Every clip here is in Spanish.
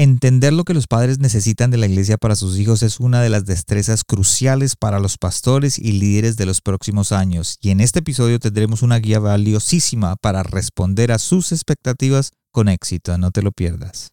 Entender lo que los padres necesitan de la iglesia para sus hijos es una de las destrezas cruciales para los pastores y líderes de los próximos años, y en este episodio tendremos una guía valiosísima para responder a sus expectativas con éxito, no te lo pierdas.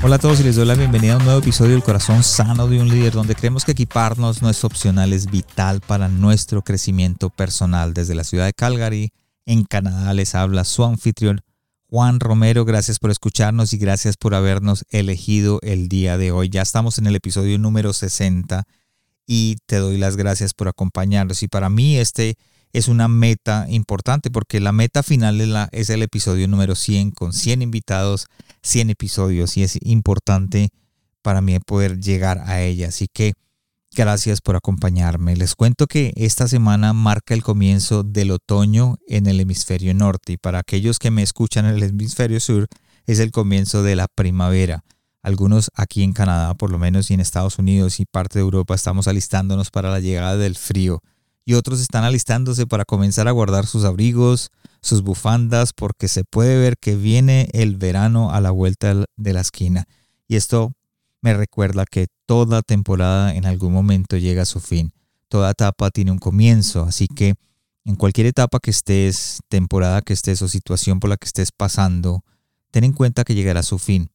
Hola a todos y les doy la bienvenida a un nuevo episodio del Corazón Sano de un Líder, donde creemos que equiparnos no es opcional, es vital para nuestro crecimiento personal. Desde la ciudad de Calgary, en Canadá, les habla su anfitrión Juan Romero. Gracias por escucharnos y gracias por habernos elegido el día de hoy. Ya estamos en el episodio número 60 y te doy las gracias por acompañarnos. Y para mí este es una meta importante porque la meta final es, la, es el episodio número 100 con 100 invitados 100 episodios y es importante para mí poder llegar a ella. Así que gracias por acompañarme. Les cuento que esta semana marca el comienzo del otoño en el hemisferio norte y para aquellos que me escuchan en el hemisferio sur es el comienzo de la primavera. Algunos aquí en Canadá, por lo menos, y en Estados Unidos y parte de Europa estamos alistándonos para la llegada del frío y otros están alistándose para comenzar a guardar sus abrigos, sus bufandas, porque se puede ver que viene el verano a la vuelta de la esquina. Y esto me recuerda que toda temporada en algún momento llega a su fin. Toda etapa tiene un comienzo, así que en cualquier etapa que estés, temporada que estés o situación por la que estés pasando, ten en cuenta que llegará a su fin.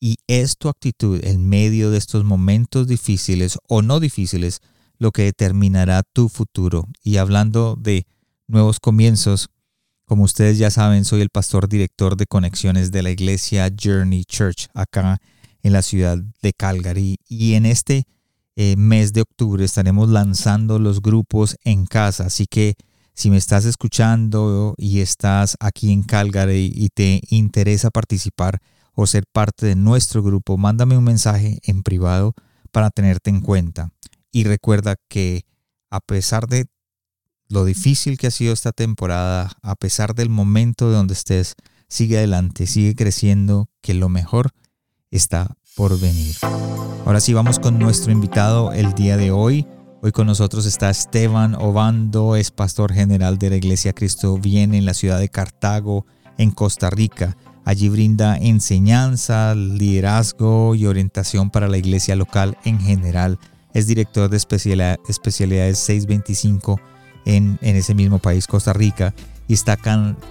Y es tu actitud en medio de estos momentos difíciles o no difíciles lo que determinará tu futuro. Y hablando de nuevos comienzos, como ustedes ya saben, soy el pastor director de conexiones de la iglesia Journey Church acá en la ciudad de Calgary. Y en este eh, mes de octubre estaremos lanzando los grupos en casa. Así que si me estás escuchando y estás aquí en Calgary y te interesa participar o ser parte de nuestro grupo, mándame un mensaje en privado para tenerte en cuenta. Y recuerda que a pesar de lo difícil que ha sido esta temporada, a pesar del momento de donde estés, sigue adelante, sigue creciendo, que lo mejor está por venir. Ahora sí, vamos con nuestro invitado el día de hoy. Hoy con nosotros está Esteban Obando, es pastor general de la Iglesia Cristo Viene en la ciudad de Cartago, en Costa Rica. Allí brinda enseñanza, liderazgo y orientación para la iglesia local en general es director de especialidades 625 en, en, ese mismo país, Costa Rica, y está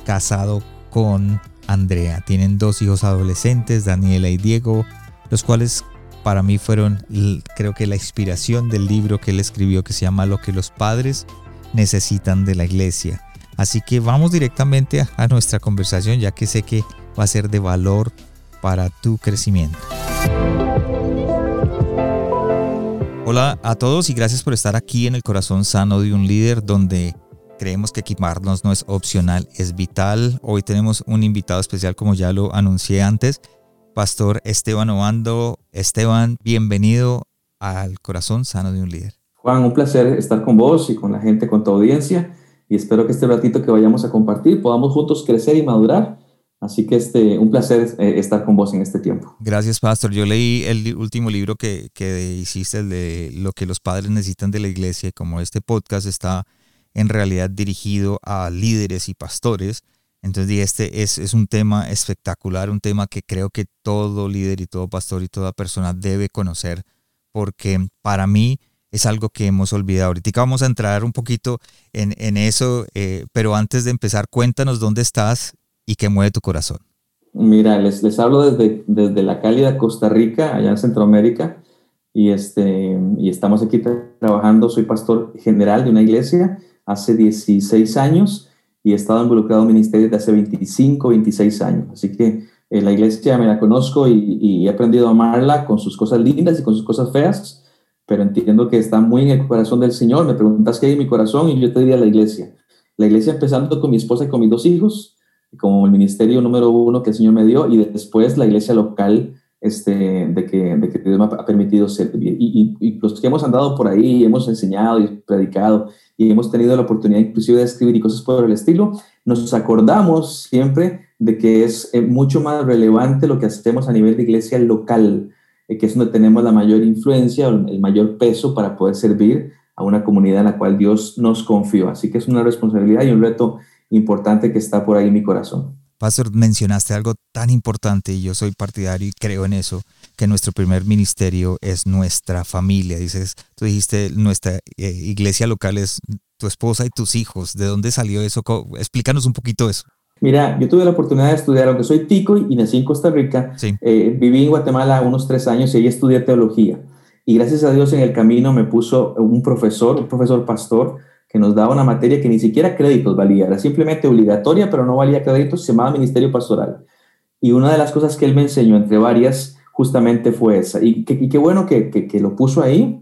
casado con Andrea. Tienen dos hijos adolescentes, Daniela y Diego, los cuales para mí fueron, creo que la inspiración del libro que él escribió que se llama Lo que los padres necesitan de la iglesia. Así que vamos directamente a nuestra conversación, ya que sé que va a ser de valor para tu crecimiento. Hola a todos y gracias por estar aquí en el corazón sano de un líder donde creemos que equiparnos no es opcional, es vital. Hoy tenemos un invitado especial como ya lo anuncié antes, Pastor Esteban Obando. Esteban, bienvenido al corazón sano de un líder. Juan, un placer estar con vos y con la gente, con tu audiencia y espero que este ratito que vayamos a compartir podamos juntos crecer y madurar Así que este, un placer eh, estar con vos en este tiempo. Gracias, Pastor. Yo leí el último libro que, que hiciste, el de lo que los padres necesitan de la iglesia, y como este podcast está en realidad dirigido a líderes y pastores, entonces este es, es un tema espectacular, un tema que creo que todo líder y todo pastor y toda persona debe conocer, porque para mí es algo que hemos olvidado. Ahorita vamos a entrar un poquito en, en eso, eh, pero antes de empezar, cuéntanos dónde estás y qué mueve tu corazón? Mira, les, les hablo desde, desde la cálida Costa Rica, allá en Centroamérica, y, este, y estamos aquí trabajando. Soy pastor general de una iglesia hace 16 años y he estado involucrado en ministerios de hace 25, 26 años. Así que eh, la iglesia me la conozco y, y, he aprendido a amarla con sus cosas lindas y con sus cosas feas, pero entiendo que está muy en el corazón del Señor. Me preguntas qué hay en mi corazón y yo te diría la iglesia. La iglesia empezando con mi esposa y con mis dos hijos, como el ministerio número uno que el Señor me dio y después la iglesia local este, de, que, de que Dios me ha permitido servir. Y, y, los que hemos andado por ahí, hemos enseñado y predicado y hemos tenido la oportunidad inclusive de escribir y cosas por el estilo, nos acordamos siempre de que es eh, mucho más relevante lo que hacemos a nivel de iglesia local, eh, que es donde tenemos la mayor influencia, el mayor peso para poder servir a una comunidad en la cual Dios nos confió. Así que es una responsabilidad y un reto importante que está por ahí en mi corazón. Pastor, mencionaste algo tan importante y yo soy partidario y creo en eso, que nuestro primer ministerio es nuestra familia. Dices, tú dijiste, nuestra eh, iglesia local es tu esposa y tus hijos. ¿De dónde salió eso? Explícanos un poquito eso. Mira, yo tuve la oportunidad de estudiar, aunque soy tico y nací en Costa Rica, eh, viví en Guatemala unos tres años y ahí estudié teología. Y gracias a Dios en el camino me puso un profesor, un profesor pastor, que nos daba una materia que ni siquiera créditos valía, era simplemente obligatoria, pero no valía créditos, se llamaba Ministerio Pastoral. Y una de las cosas que él me enseñó, entre varias, justamente fue esa. Y qué bueno que, que, que, lo puso ahí.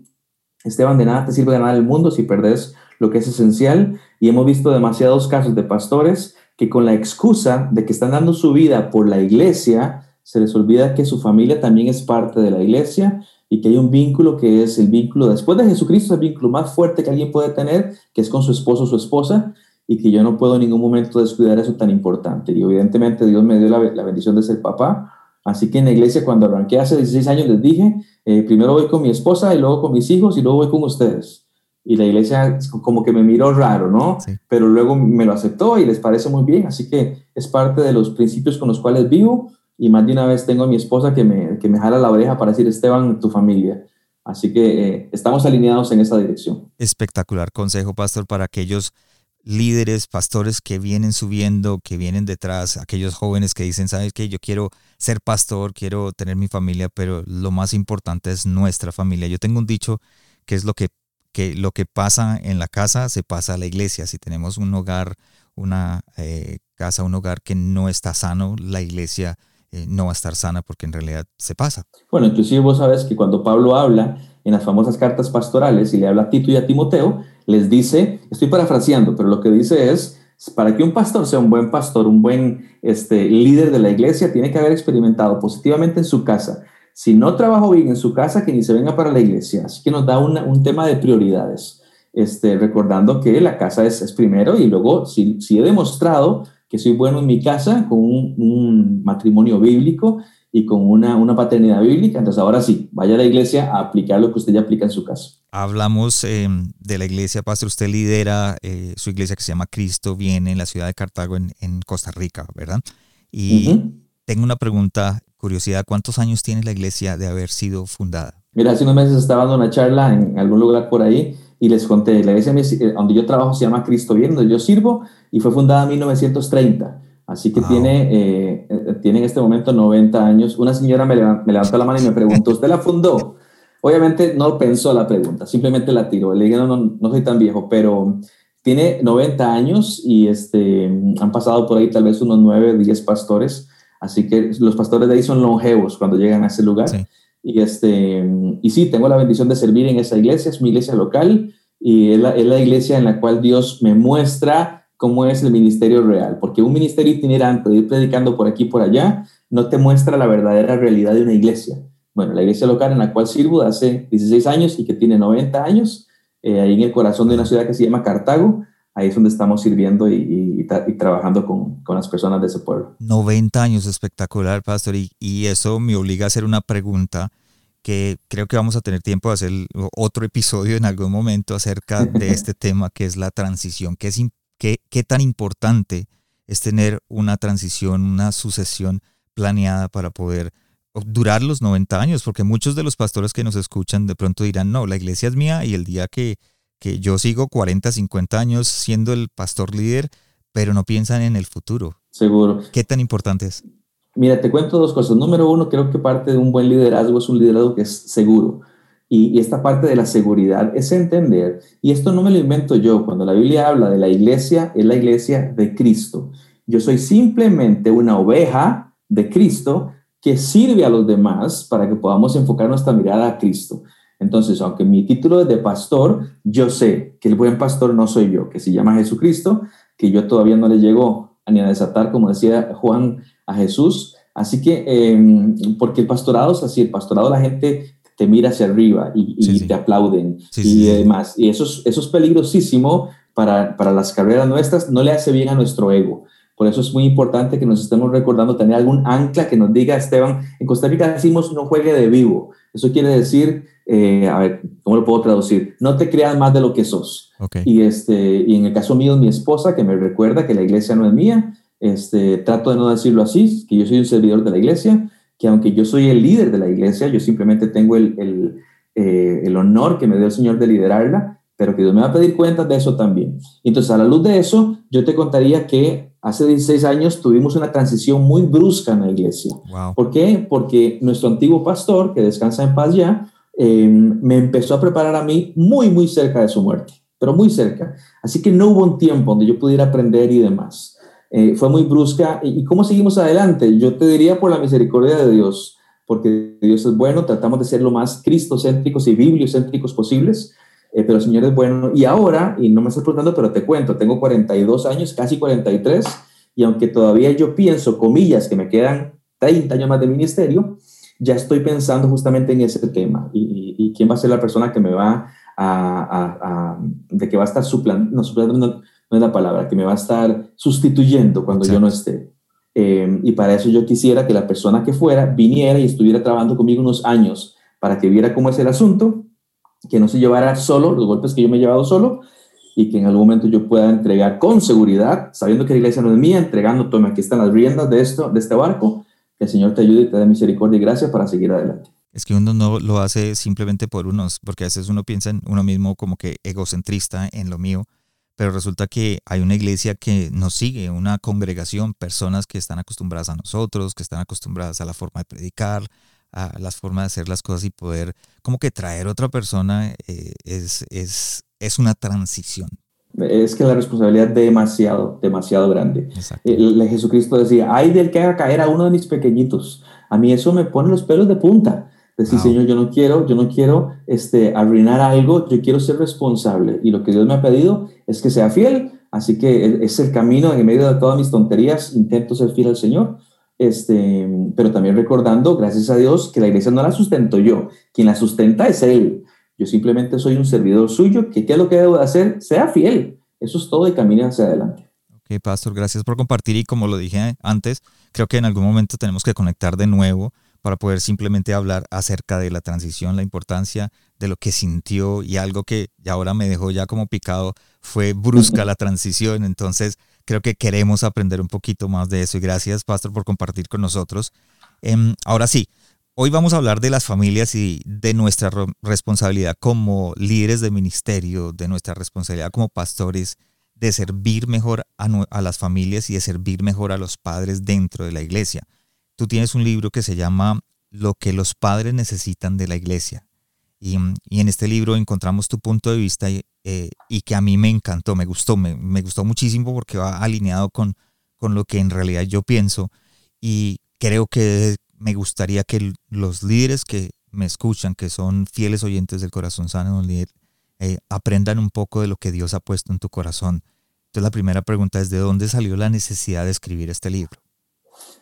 Esteban, de nada te sirve ganar el mundo si perdes lo que es esencial. Y hemos visto demasiados casos de pastores que con la excusa de que están dando su vida por la iglesia, se les olvida que su familia también es parte de la iglesia y que hay un vínculo que es el vínculo después de Jesucristo, el vínculo más fuerte que alguien puede tener, que es con su esposo o su esposa, y que yo no puedo en ningún momento descuidar eso tan importante. Y evidentemente Dios me dio la, bendición de ser papá, así que en la iglesia cuando arranqué hace 16 años les dije, eh, primero voy con mi esposa y luego con mis hijos y luego voy con ustedes. Y la iglesia como que me miró raro, ¿no? Pero luego me lo aceptó y les parece muy bien, así que es parte de los principios con los cuales vivo y más de una vez tengo a mi esposa que me, que me jala la oreja para decir, Esteban, tu familia. Así que eh, estamos alineados en esa dirección. Espectacular consejo, pastor, para aquellos líderes, pastores que vienen subiendo, que vienen detrás, aquellos jóvenes que dicen, ¿sabes qué? Yo quiero ser pastor, quiero tener mi familia, pero lo más importante es nuestra familia. Yo tengo un dicho que es lo que que lo que pasa en la casa se pasa a la iglesia. Si tenemos un hogar, una eh, casa, un hogar que no está sano, la iglesia eh, no va a estar sana porque en realidad se pasa. Bueno, inclusive vos sabes que cuando Pablo habla en las famosas cartas pastorales y le habla a Tito y a Timoteo, les dice, estoy parafraseando, pero lo que dice es, para que un pastor sea un buen pastor, un buen este, líder de la iglesia, tiene que haber experimentado positivamente en su casa si no trabajo bien en su casa, que ni se venga para la iglesia. Así que nos da un tema de prioridades, este, recordando que la casa es, primero y luego si, si, he demostrado que soy bueno en mi casa con un, matrimonio bíblico y con una, una, paternidad bíblica, entonces ahora sí, vaya a la iglesia a aplicar lo que usted ya aplica en su casa. Hablamos em, de la iglesia, pastor, usted lidera eh, su iglesia que se llama Cristo, viene en la ciudad de Cartago, en, en Costa Rica, ¿verdad? Y tengo una pregunta curiosidad, ¿cuántos años tiene la iglesia de haber sido fundada? Mira, hace unos meses estaba dando una charla en algún lugar por ahí y les conté, la iglesia eh, donde yo trabajo se llama Cristo Bien, donde yo sirvo y fue fundada en 1930. Así que tiene, eh, eh, tiene en este momento 90 años. Una señora me, levantó la mano y me preguntó, ¿usted la fundó? Obviamente no pensó la pregunta, simplemente la tiró. Le dije, no, no, no soy tan viejo, pero tiene 90 años y este, han pasado por ahí tal vez unos 9, 10 pastores. Así que los pastores de ahí son longevos cuando llegan a ese lugar. Y, este, y sí, tengo la bendición de servir en esa iglesia, es mi iglesia local y es la, es la iglesia en la cual Dios me muestra cómo es el ministerio real, porque un ministerio itinerante, ir predicando por aquí y por allá, no te muestra la verdadera realidad de una iglesia. Bueno, la iglesia local en la cual sirvo hace 16 años y que tiene 90 años, eh, ahí en el corazón de una ciudad que se llama Cartago, ahí es donde estamos sirviendo y, trabajando con, las personas de ese pueblo. 90 años, espectacular, pastor, y, eso me obliga a hacer una pregunta que creo que vamos a tener tiempo de hacer otro episodio en algún momento acerca de este tema, que es la transición. ¿Qué, es, qué, qué tan importante es tener una transición, una sucesión planeada para poder durar los 90 años? Porque muchos de los pastores que nos escuchan de pronto dirán, no, la iglesia es mía y el día que que yo sigo 40, 50 años siendo el pastor líder, pero no piensan en el futuro. Seguro. ¿Qué tan importante es? Mira, te cuento dos cosas. Número uno, creo que parte de un buen liderazgo es un liderazgo que es seguro. Y, esta parte de la seguridad es entender, y esto no me lo invento yo, cuando la Biblia habla de la iglesia, es la iglesia de Cristo. Yo soy simplemente una oveja de Cristo que sirve a los demás para que podamos enfocar nuestra mirada a Cristo. Entonces, aunque mi título es de pastor, yo sé que el buen pastor no soy yo, que se llama Jesucristo, que yo todavía no le llego ni a desatar, como decía Juan a Jesús. Así que, em, porque el pastorado es así, el pastorado la gente te mira hacia arriba y, te aplauden y demás. Y eso es, eso es peligrosísimo para, para las carreras nuestras, no le hace bien a nuestro ego. Por eso es muy importante que nos estemos recordando tener algún ancla que nos diga, Esteban, en Costa Rica decimos no juegue de vivo. Eso quiere decir, eh, a ver, ¿cómo lo puedo traducir? No te creas más de lo que sos. Y, este, y en el caso mío, mi esposa, que me recuerda que la iglesia no es mía, este, trato de no decirlo así, que yo soy un servidor de la iglesia, que aunque yo soy el líder de la iglesia, yo simplemente tengo el, el, eh, el honor que me dio el Señor de liderarla, pero que Dios me va a pedir cuentas de eso también. Entonces, a la luz de eso, yo te contaría que hace 16 años tuvimos una transición muy brusca en la iglesia. ¿Por qué? Porque nuestro antiguo pastor, que descansa en paz ya, em, me empezó a preparar a mí muy, muy cerca de su muerte, pero muy cerca. Así que no hubo un tiempo donde yo pudiera aprender y demás. Eh, fue muy brusca. ¿Y, cómo seguimos adelante? Yo te diría por la misericordia de Dios, porque Dios es bueno, tratamos de ser lo más cristocéntricos y bibliocéntricos posibles. Eh, pero el Señor es bueno. Y ahora, y no me estás preguntando, pero te cuento, tengo 42 años, casi 43, y aunque todavía yo pienso, comillas, que me quedan 30 años más de ministerio, ya estoy pensando justamente en ese tema y, quién va a ser la persona que me va a, de que va a estar suplantando, no, suplantando no, es la palabra, que me va a estar sustituyendo cuando yo no esté. Eh, y para eso yo quisiera que la persona que fuera viniera y estuviera trabajando conmigo unos años para que viera cómo es el asunto que no se llevara solo los golpes que yo me he llevado solo y que en algún momento yo pueda entregar con seguridad, sabiendo que la iglesia no es mía, entregando, toma, aquí están las riendas de, esto, de este barco, que el Señor te ayude y te dé misericordia y gracia para seguir adelante. Es que uno no lo hace simplemente por unos, porque a veces uno piensa en uno mismo como que egocentrista en lo mío, pero resulta que hay una iglesia que nos sigue, una congregación, personas que están acostumbradas a nosotros, que están acostumbradas a la forma de predicar, a las formas de hacer las cosas y poder como que traer otra persona eh, es, es, es una transición. Es que la responsabilidad es demasiado, demasiado grande. El, Jesucristo decía, ay del que haga caer a uno de mis pequeñitos. A mí eso me pone los pelos de punta. Decir, Señor, yo no quiero, yo no quiero este, arruinar algo, yo quiero ser responsable. Y lo que Dios me ha pedido es que sea fiel. Así que e, es el camino en medio de todas mis tonterías. Intento ser fiel al Señor este, pero también recordando, gracias a Dios, que la iglesia no la sustento yo, quien la sustenta es Él. Yo simplemente soy un servidor suyo, que qué es lo que debo de hacer, sea fiel. Eso es todo y camine hacia adelante. Ok, Pastor, gracias por compartir y como lo dije antes, creo que en algún momento tenemos que conectar de nuevo para poder simplemente hablar acerca de la transición, la importancia de lo que sintió y algo que ahora me dejó ya como picado fue brusca la transición. Entonces, creo que queremos aprender un poquito más de eso y gracias, Pastor, por compartir con nosotros. Em, ahora sí, hoy vamos a hablar de las familias y de nuestra responsabilidad como líderes de ministerio, de nuestra responsabilidad como pastores de servir mejor a, las familias y de servir mejor a los padres dentro de la iglesia. Tú tienes un libro que se llama Lo que los padres necesitan de la iglesia. Y, en este libro encontramos tu punto de vista eh, y, que a mí me encantó, me gustó, me, gustó muchísimo porque va alineado con, con lo que en realidad yo pienso. Y creo que me gustaría que los líderes que me escuchan, que son fieles oyentes del corazón sano, eh, aprendan un poco de lo que Dios ha puesto en tu corazón. Entonces la primera pregunta es, ¿de dónde salió la necesidad de escribir este libro?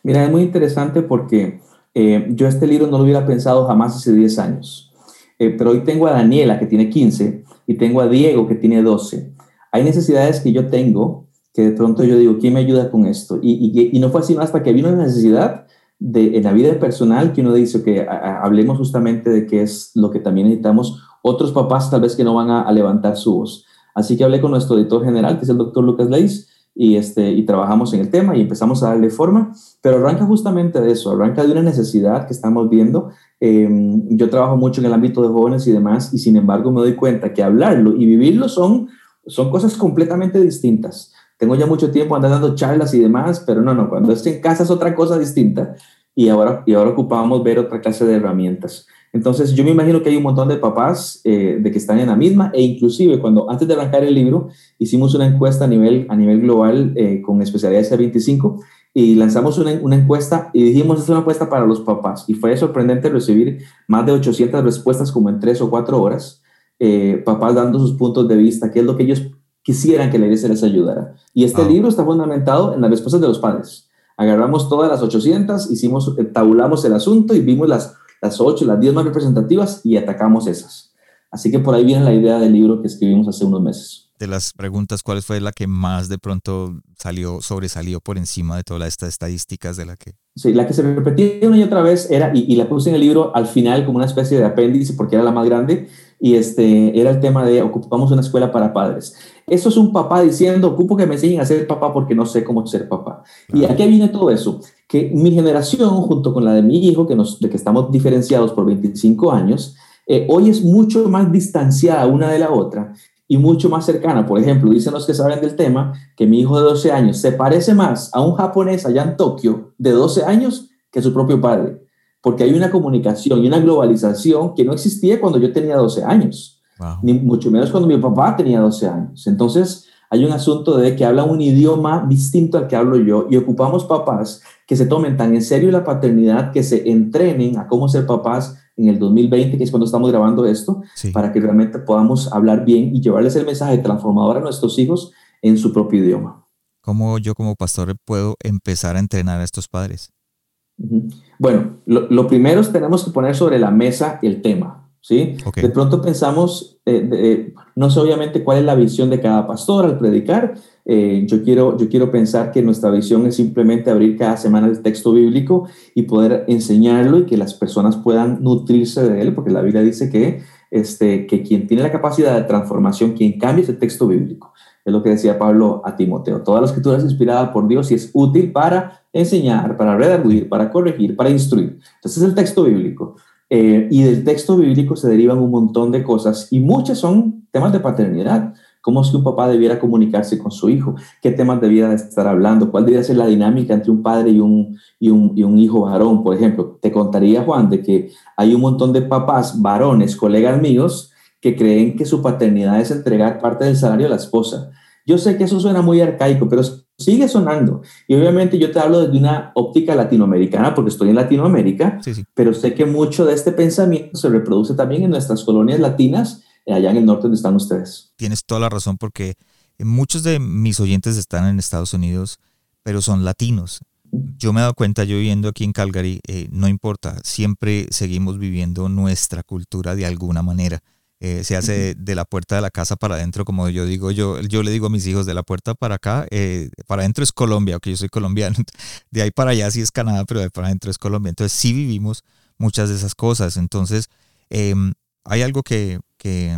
Mira, es muy interesante porque eh, yo este libro no lo hubiera pensado jamás hace 10 años, eh, pero hoy tengo a Daniela que tiene 15 y tengo a Diego que tiene 12. Hay necesidades que yo tengo que de pronto yo digo, ¿quién me ayuda con esto? Y, y, no fue así hasta que vino la necesidad de, en la vida personal que uno dice que hablemos justamente de qué es lo que también necesitamos otros papás tal vez que no van a, levantar su voz. Así que hablé con nuestro editor general, que es el doctor Lucas Leis, y, este, y trabajamos en el tema y empezamos a darle forma, pero arranca justamente de eso, arranca de una necesidad que estamos viendo. Em, yo trabajo mucho en el ámbito de jóvenes y demás, y sin embargo me doy cuenta que hablarlo y vivirlo son, son cosas completamente distintas. Tengo ya mucho tiempo andando dando charlas y demás, pero no, no, cuando estoy en casa es otra cosa distinta y ahora, y ahora ocupamos ver otra clase de herramientas. Entonces, yo me imagino que hay un montón de papás eh, de que están en la misma e inclusive cuando antes de arrancar el libro hicimos una encuesta a nivel, a nivel global eh, con especialidades C25 y lanzamos una, una, encuesta y dijimos, es una encuesta para los papás. Y fue sorprendente recibir más de 800 respuestas como en tres o cuatro horas, eh, papás dando sus puntos de vista, qué es lo que ellos quisieran que la iglesia les ayudara. Y este libro está fundamentado en las respuestas de los padres. Agarramos todas las 800, hicimos, eh, tabulamos el asunto y vimos las, las 8, las 10 más representativas y atacamos esas. Así que por ahí viene la idea del libro que escribimos hace unos meses de las preguntas, ¿cuál fue la que más de pronto salió, sobresalió por encima de todas estas estadísticas de la que... Sí, la que se repetía una y otra vez era, y, la puse en el libro al final como una especie de apéndice porque era la más grande, y este, era el tema de ocupamos una escuela para padres. Eso es un papá diciendo, ocupo que me enseñen a ser papá porque no sé cómo ser papá. ¿Y a qué viene todo eso? Que mi generación, junto con la de mi hijo, que, nos, de que estamos diferenciados por 25 años, eh, hoy es mucho más distanciada una de la otra y mucho más cercana. Por ejemplo, dicen los que saben del tema que mi hijo de 12 años se parece más a un japonés allá en Tokio de 12 años que a su propio padre, porque hay una comunicación y una globalización que no existía cuando yo tenía 12 años, ni mucho menos cuando mi papá tenía 12 años. Entonces, hay un asunto de que habla un idioma distinto al que hablo yo y ocupamos papás que se tomen tan en serio la paternidad, que se entrenen a cómo ser papás en el 2020, que es cuando estamos grabando esto, para que realmente podamos hablar bien y llevarles el mensaje transformador a nuestros hijos en su propio idioma. ¿Cómo yo como pastor puedo empezar a entrenar a estos padres? Bueno, lo, primero es tenemos que poner sobre la mesa el tema. ¿Sí? De pronto pensamos, eh, eh, no sé obviamente cuál es la visión de cada pastor al predicar. Eh, yo, quiero, yo quiero pensar que nuestra visión es simplemente abrir cada semana el texto bíblico y poder enseñarlo y que las personas puedan nutrirse de él, porque la Biblia dice que, este, que quien tiene la capacidad de transformación, quien cambia es el texto bíblico. Es lo que decía Pablo a Timoteo. Toda la escritura es inspirada por Dios y es útil para enseñar, para redarguir, para corregir, para instruir. Entonces es el texto bíblico. Eh, y del texto bíblico se derivan un montón de cosas y muchas son temas de paternidad. ¿Cómo es que un papá debiera comunicarse con su hijo? ¿Qué temas debiera estar hablando? ¿Cuál debería ser la dinámica entre un padre y un, y un, y un hijo varón? Por ejemplo, te contaría, Juan, de que hay un montón de papás varones, colegas míos, que creen que su paternidad es entregar parte del salario a la esposa. Yo sé que eso suena muy arcaico, pero sigue sonando. Y obviamente yo te hablo desde una óptica latinoamericana, porque estoy en Latinoamérica, pero sé que mucho de este pensamiento se reproduce también en nuestras colonias latinas, eh, allá en el norte donde están ustedes. Tienes toda la razón, porque muchos de mis oyentes están en Estados Unidos, pero son latinos. Yo me he dado cuenta, yo viviendo aquí en Calgary, eh, no importa, siempre seguimos viviendo nuestra cultura de alguna manera. Eh, se hace de, la puerta de la casa para adentro, como yo digo, yo, yo le digo a mis hijos, de la puerta para acá, eh, para adentro es Colombia, aunque yo soy colombiano, de ahí para allá sí es Canadá, pero de para adentro es Colombia. Entonces sí vivimos muchas de esas cosas. Entonces em, hay algo que, que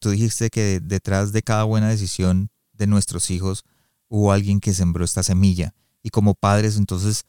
tú dijiste que detrás de cada buena decisión de nuestros hijos hubo alguien que sembró esta semilla. Y como padres, entonces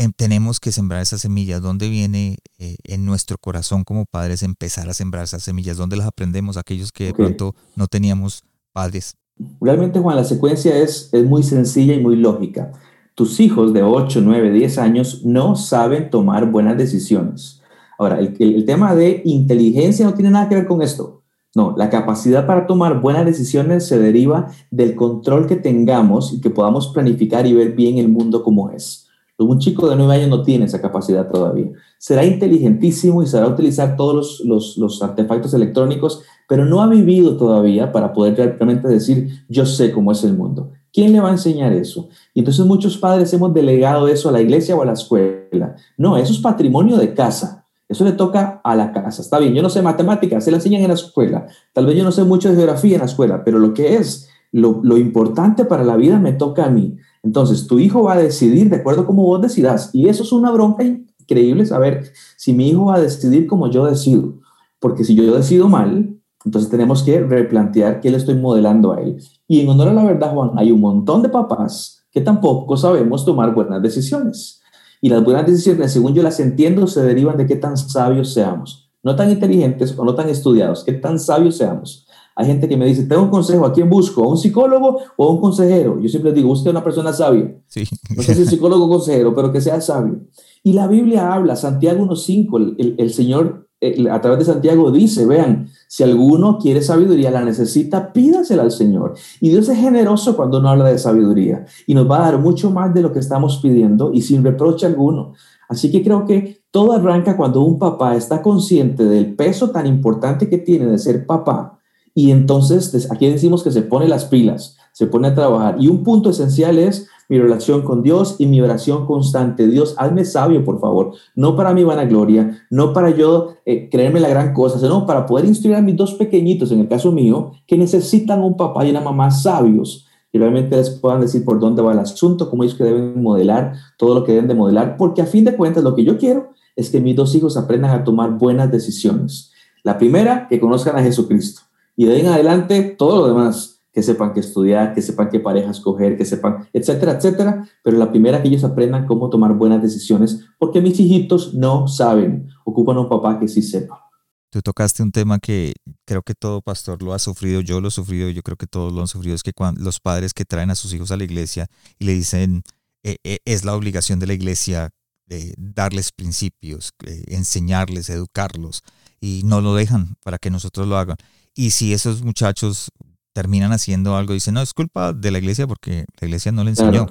Em, tenemos que sembrar esas semillas. ¿Dónde viene eh, en nuestro corazón como padres empezar a sembrar esas semillas? ¿Dónde las aprendemos aquellos que de pronto no teníamos padres? Realmente, Juan, la secuencia es, es muy sencilla y muy lógica. Tus hijos de 8, 9, 10 años no saben tomar buenas decisiones. Ahora, el, el tema de inteligencia no tiene nada que ver con esto. No, la capacidad para tomar buenas decisiones se deriva del control que tengamos y que podamos planificar y ver bien el mundo como es. Un chico de nueve años no tiene esa capacidad todavía. Será inteligentísimo y sabrá utilizar todos los, artefactos electrónicos, pero no ha vivido todavía para poder realmente decir, yo sé cómo es el mundo. ¿Quién le va a enseñar eso? Y entonces muchos padres hemos delegado eso a la iglesia o a la escuela. No, eso es patrimonio de casa. Eso le toca a la casa. Está bien, yo no sé matemáticas, se la enseñan en la escuela. Tal vez yo no sé mucho de geografía en la escuela, pero lo que es lo, lo importante para la vida me toca a mí. Entonces, tu hijo va a decidir de acuerdo a como vos decidas. Y eso es una bronca increíble saber si mi hijo va a decidir como yo decido. Porque si yo decido mal, entonces tenemos que replantear qué le estoy modelando a él. Y en honor a la verdad, Juan, hay un montón de papás que tampoco sabemos tomar buenas decisiones. Y las buenas decisiones, según yo las entiendo, se derivan de qué tan sabios seamos. No tan inteligentes o no tan estudiados, qué tan sabios seamos. Hay gente que me dice, tengo un consejo, ¿a quién busco? ¿A un psicólogo o a un consejero? Yo siempre digo, busque a una persona sabia. Sí. No sé si psicólogo o consejero, pero que sea sabio. Y la Biblia habla, Santiago 1.5, el, el Señor a través de Santiago dice, vean, si alguno quiere sabiduría, la necesita, pídasela al Señor. Y Dios es generoso cuando uno habla de sabiduría y nos va a dar mucho más de lo que estamos pidiendo y sin reproche alguno. Así que creo que todo arranca cuando un papá está consciente del peso tan importante que tiene de ser papá Y entonces aquí decimos que se pone las pilas, se pone a trabajar. Y un punto esencial es mi relación con Dios y mi oración constante. Dios, hazme sabio, por favor. No para mi vanagloria, no para yo eh, creerme la gran cosa, sino para poder instruir a mis dos pequeñitos, en el caso mío, que necesitan un papá y una mamá sabios y realmente les puedan decir por dónde va el asunto, cómo ellos que deben modelar, todo lo que deben de modelar, porque a fin de cuentas lo que yo quiero es que mis dos hijos aprendan a tomar buenas decisiones. La primera, que conozcan a Jesucristo. Y de ahí en adelante, todo lo demás que sepan qué estudiar, que sepan qué pareja escoger, que sepan, etcétera, etcétera. Pero la primera que ellos aprendan cómo tomar buenas decisiones, porque mis hijitos no saben, ocupan un papá que sí sepa. Tú tocaste un tema que creo que todo pastor lo ha sufrido, yo lo he sufrido, yo creo que todos lo han sufrido, es que los padres que traen a sus hijos a la iglesia y le dicen, eh, eh, es la obligación de la iglesia de darles principios, eh, enseñarles, educarlos, y no lo dejan para que nosotros lo hagan. Y si esos muchachos terminan haciendo algo, dicen, no, es culpa de la iglesia porque la iglesia no le enseñó.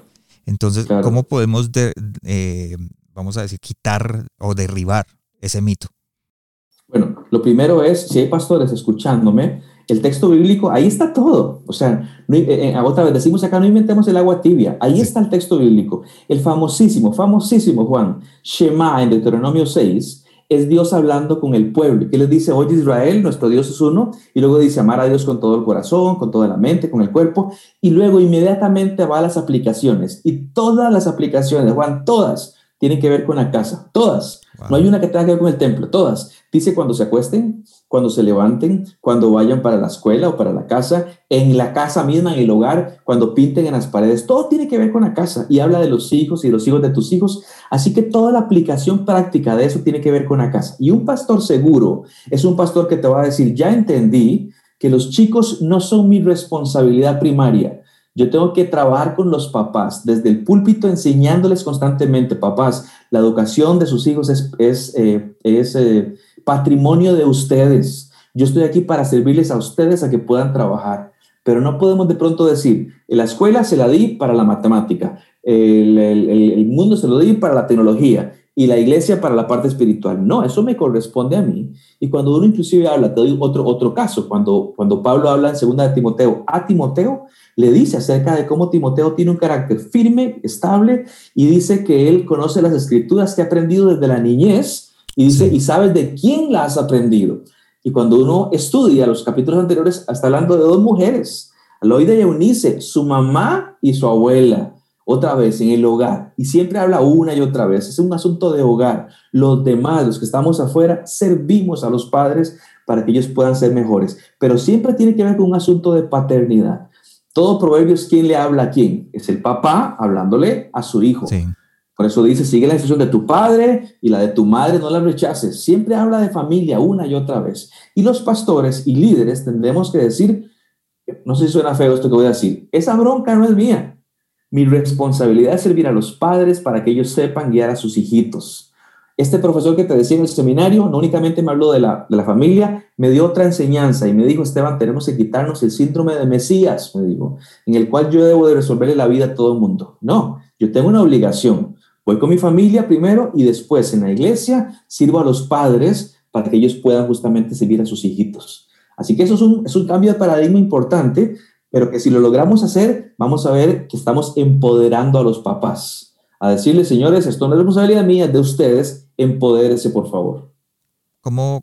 Entonces, ¿cómo podemos, eh, vamos a decir, quitar o derribar ese mito? Bueno, lo primero es, si hay pastores escuchándome, el texto bíblico, ahí está todo. O sea, no, eh, eh, otra vez decimos acá, no inventemos el agua tibia. Ahí está el texto bíblico. El famosísimo, famosísimo Juan, Shema en Deuteronomio 6, es Dios hablando con el pueblo. ¿Qué les dice? Oye Israel, nuestro Dios es uno. Y luego dice amar a Dios con todo el corazón, con toda la mente, con el cuerpo. Y luego inmediatamente va a las aplicaciones. Y todas las aplicaciones, Juan, todas tienen que ver con la casa. Todas. No hay una que tenga que ver con el templo. Todas. Dice cuando se acuesten, cuando se levanten, cuando vayan para la escuela o para la casa, en la casa misma, en el hogar, cuando pinten en las paredes, todo tiene que ver con la casa y habla de los hijos y los hijos de tus hijos. Así que toda la aplicación práctica de eso tiene que ver con la casa. Y un pastor seguro es un pastor que te va a decir, ya entendí que los chicos no son mi responsabilidad primaria. Yo tengo que trabajar con los papás desde el púlpito enseñándoles constantemente, papás, la educación de sus hijos es, es, eh, eh, patrimonio de ustedes. Yo estoy aquí para servirles a ustedes a que puedan trabajar. Pero no podemos de pronto decir, la escuela se la di para la matemática, el, el, mundo se lo di para la tecnología y la iglesia para la parte espiritual. No, eso me corresponde a mí. Y cuando uno inclusive habla, te doy otro, otro caso, cuando, cuando Pablo habla en segunda de Timoteo a Timoteo, le dice acerca de cómo Timoteo tiene un carácter firme, estable, y dice que él conoce las escrituras que ha aprendido desde la niñez y dice, y sabes de quién la has aprendido. Y cuando uno estudia los capítulos anteriores, está hablando de dos mujeres, Aloida y Eunice, su mamá y su abuela, otra vez en el hogar. Y siempre habla una y otra vez. Es un asunto de hogar. Los demás, los que estamos afuera, servimos a los padres para que ellos puedan ser mejores. Pero siempre tiene que ver con un asunto de paternidad. Todo proverbio es quién le habla a quién. Es el papá hablándole a su hijo. Sí. Por eso dice, sigue la instrucción de tu padre y la de tu madre, no la rechaces. Siempre habla de familia una y otra vez. Y los pastores y líderes tendremos que decir, no sé si suena feo esto que voy a decir, esa bronca no es mía. Mi responsabilidad es servir a los padres para que ellos sepan guiar a sus hijitos. Este profesor que te decía en el seminario no únicamente me habló de la, de la familia, me dio otra enseñanza y me dijo, Esteban, tenemos que quitarnos el síndrome de Mesías, me dijo, en el cual yo debo de resolverle la vida a todo el mundo. No, yo tengo una obligación Voy con mi familia primero y después en la iglesia sirvo a los padres para que ellos puedan justamente servir a sus hijitos. Así que eso es un, es un cambio de paradigma importante, pero que si lo logramos hacer, vamos a ver que estamos empoderando a los papás. A decirles, señores, esto no es responsabilidad mía, de ustedes, empodérese, por favor. ¿Cómo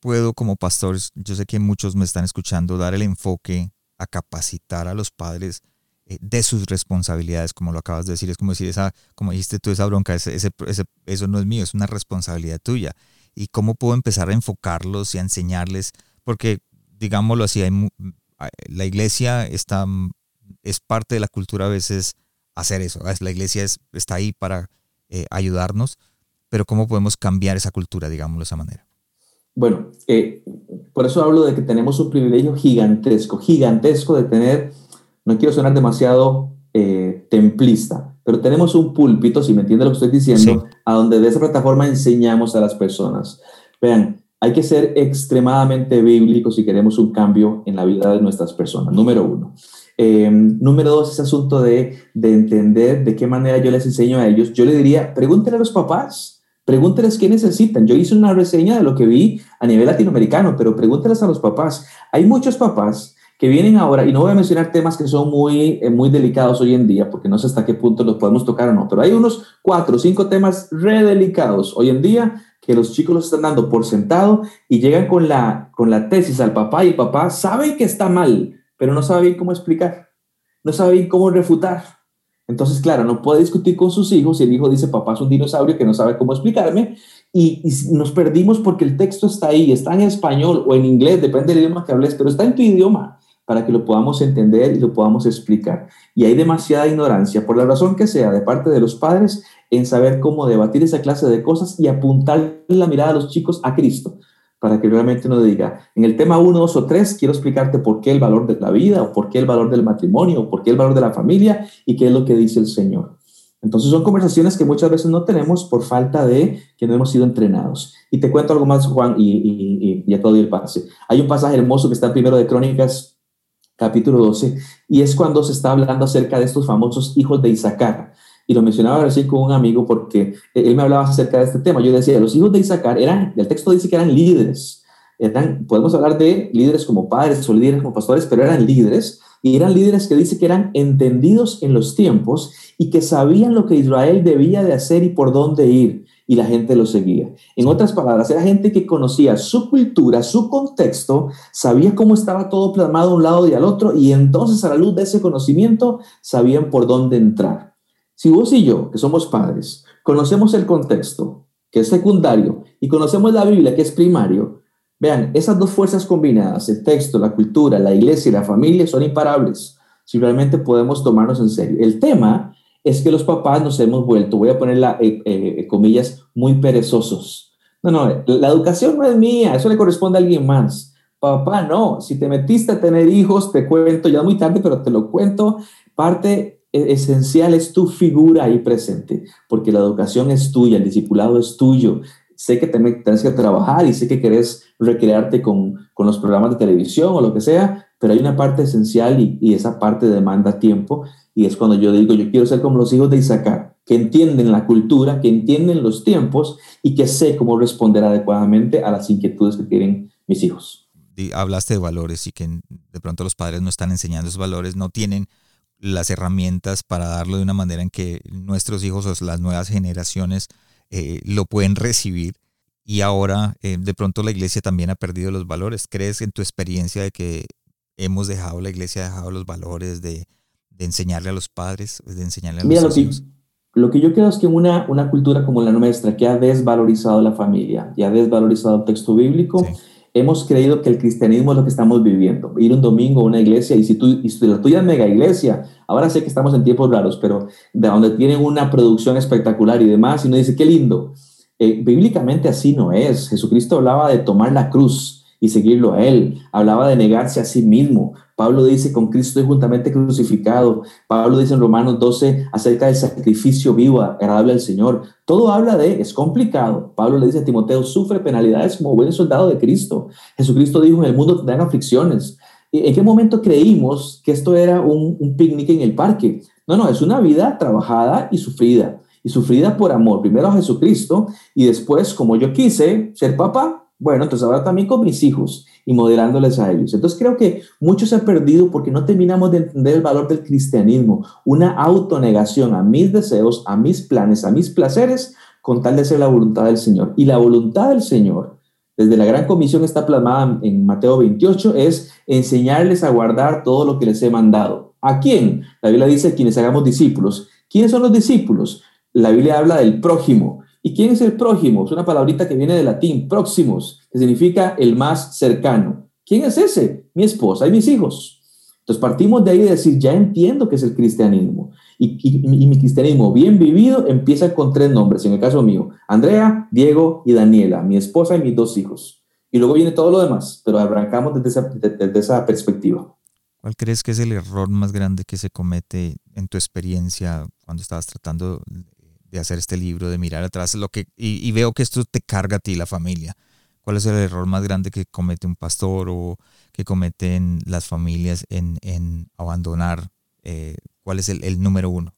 puedo, como pastor, yo sé que muchos me están escuchando, dar el enfoque a capacitar a los padres eh, de sus responsabilidades, como lo acabas de decir. Es como decir, esa, como dijiste tú, esa bronca, ese, ese, eso no es mío, es una responsabilidad tuya. ¿Y cómo puedo empezar a enfocarlos y a enseñarles? Porque, digámoslo así, hay, la iglesia está, es parte de la cultura a veces hacer eso. La iglesia es, está ahí para eh, ayudarnos, pero ¿cómo podemos cambiar esa cultura, digámoslo de esa manera? Bueno, eh, por eso hablo de que tenemos un privilegio gigantesco, gigantesco de tener no quiero sonar demasiado eh, templista, pero tenemos un púlpito, si me entiende lo que estoy diciendo, a donde de esa plataforma enseñamos a las personas. Vean, hay que ser extremadamente bíblicos si queremos un cambio en la vida de nuestras personas, número uno. Em, número dos, ese asunto de, de entender de qué manera yo les enseño a ellos. Yo le diría, pregúntenle a los papás, Pregúnteles qué necesitan. Yo hice una reseña de lo que vi a nivel latinoamericano, pero pregúnteles a los papás. Hay muchos papás que vienen ahora, y no voy a mencionar temas que son muy, eh, muy delicados hoy en día, porque no sé hasta qué punto los podemos tocar o no, pero hay unos cuatro o cinco temas re delicados hoy en día que los chicos los están dando por sentado y llegan con la, con la tesis al papá y el papá sabe que está mal, pero no sabe cómo explicar, no sabe cómo refutar. Entonces, claro, no puede discutir con sus hijos y el hijo dice, papá es un dinosaurio que no sabe cómo explicarme y, y, nos perdimos porque el texto está ahí, está en español o en inglés, depende del idioma que hables, pero está en tu idioma para que lo podamos entender y lo podamos explicar. Y hay demasiada ignorancia, por la razón que sea, de parte de los padres en saber cómo debatir esa clase de cosas y apuntar la mirada a los chicos a Cristo, para que realmente nos diga, en el tema 1, 2 o 3, quiero explicarte por qué el valor de la vida, o por qué el valor del matrimonio, o por qué el valor de la familia, y qué es lo que dice el Señor. Entonces son conversaciones que muchas veces no tenemos por falta de que no hemos sido entrenados. Y te cuento algo más, Juan, y, y, y, todo el pase. Hay un pasaje hermoso que está primero de Crónicas capítulo 12, y es cuando se está hablando acerca de estos famosos hijos de Isaacar. Y lo mencionaba recién con un amigo porque él me hablaba acerca de este tema. Yo decía, los hijos de Isaacar eran, el texto dice que eran líderes. Eran, podemos hablar de líderes como padres o líderes como pastores, pero eran líderes. Y eran líderes que dice que eran entendidos en los tiempos y que sabían lo que Israel debía de hacer y por dónde ir y la gente lo seguía. En otras palabras, era gente que conocía su cultura, su contexto, sabía cómo estaba todo plasmado un lado y al otro, y entonces a la luz de ese conocimiento sabían por dónde entrar. Si vos y yo, que somos padres, conocemos el contexto, que es secundario, y conocemos la Biblia, que es primario, vean, esas dos fuerzas combinadas, el texto, la cultura, la iglesia y la familia, son imparables si realmente podemos tomarnos en serio. El tema es que los papás nos hemos vuelto, voy a poner la, eh, eh, comillas, muy perezosos. No, no, la educación no es mía, eso le corresponde a alguien más. Papá, no, si te metiste a tener hijos, te cuento ya muy tarde, pero te lo cuento, parte e, esencial es tu figura ahí presente, porque la educación es tuya, el discipulado es tuyo. Sé que te tienes que trabajar y sé que querés recrearte con, con los programas de televisión o lo que sea, pero hay una parte esencial y, y esa parte demanda tiempo y es cuando yo digo, yo quiero ser como los hijos de Isaac, que entienden la cultura, que entienden los tiempos y que sé cómo responder adecuadamente a las inquietudes que tienen mis hijos. Hablaste de valores y que de pronto los padres no están enseñando esos valores, no tienen las herramientas para darlo de una manera en que nuestros hijos o las nuevas generaciones eh, lo pueden recibir. Y ahora eh, de pronto la iglesia también ha perdido los valores. ¿Crees en tu experiencia de que hemos dejado, la iglesia ha dejado los valores de, de enseñarle a los padres, de enseñarle a los lo hijos? Que, lo que yo creo es que una, una cultura como la nuestra, que ha desvalorizado la familia y ha desvalorizado el texto bíblico, hemos creído que el cristianismo es lo que estamos viviendo. Ir un domingo a una iglesia, y si, tú, y si la tuya es mega iglesia, ahora sé que estamos en tiempos raros, pero de donde tienen una producción espectacular y demás, y uno dice, qué lindo. Eh, bíblicamente así no es. Jesucristo hablaba de tomar la cruz y seguirlo a Él. Hablaba de negarse a sí mismo. Pablo dice, con Cristo es juntamente crucificado. Pablo dice en Romanos 12 acerca del sacrificio vivo, agradable al Señor. Todo habla de, es complicado. Pablo le dice a Timoteo, sufre penalidades como buen soldado de Cristo. Jesucristo dijo, en el mundo tendrán aflicciones. ¿En qué momento creímos que esto era un, un picnic en el parque? No, no, es una vida trabajada y sufrida. Y sufrida por amor, primero a Jesucristo y después, como yo quise ser papá, bueno, entonces ahora también con mis hijos y modelándoles a ellos. Entonces creo que mucho se ha perdido porque no terminamos de entender el valor del cristianismo, una autonegación a mis deseos, a mis planes, a mis placeres, con tal de ser la voluntad del Señor. Y la voluntad del Señor, desde la gran comisión está plasmada en Mateo 28, es enseñarles a guardar todo lo que les he mandado. ¿A quién? La Biblia dice quienes hagamos discípulos. ¿Quiénes son los discípulos? La Biblia habla del prójimo. ¿Y quién es el prójimo? Es una palabrita que viene del latín, próximos, que significa el más cercano. ¿Quién es ese? Mi esposa y mis hijos. Entonces partimos de ahí de decir, ya entiendo que es el cristianismo. Y, mi cristianismo bien vivido empieza con tres nombres, en el caso mío, Andrea, Diego y Daniela, mi esposa y mis dos hijos. Y luego viene todo lo demás, pero arrancamos desde esa, desde esa perspectiva. ¿Cuál crees que es el error más grande que se comete en tu experiencia cuando estabas tratando de hacer este libro, de mirar atrás, lo que, y, veo que esto te carga a ti, la familia. ¿Cuál es el error más grande que comete un pastor o que cometen las familias en, en abandonar? Eh, ¿Cuál es el, el, número uno?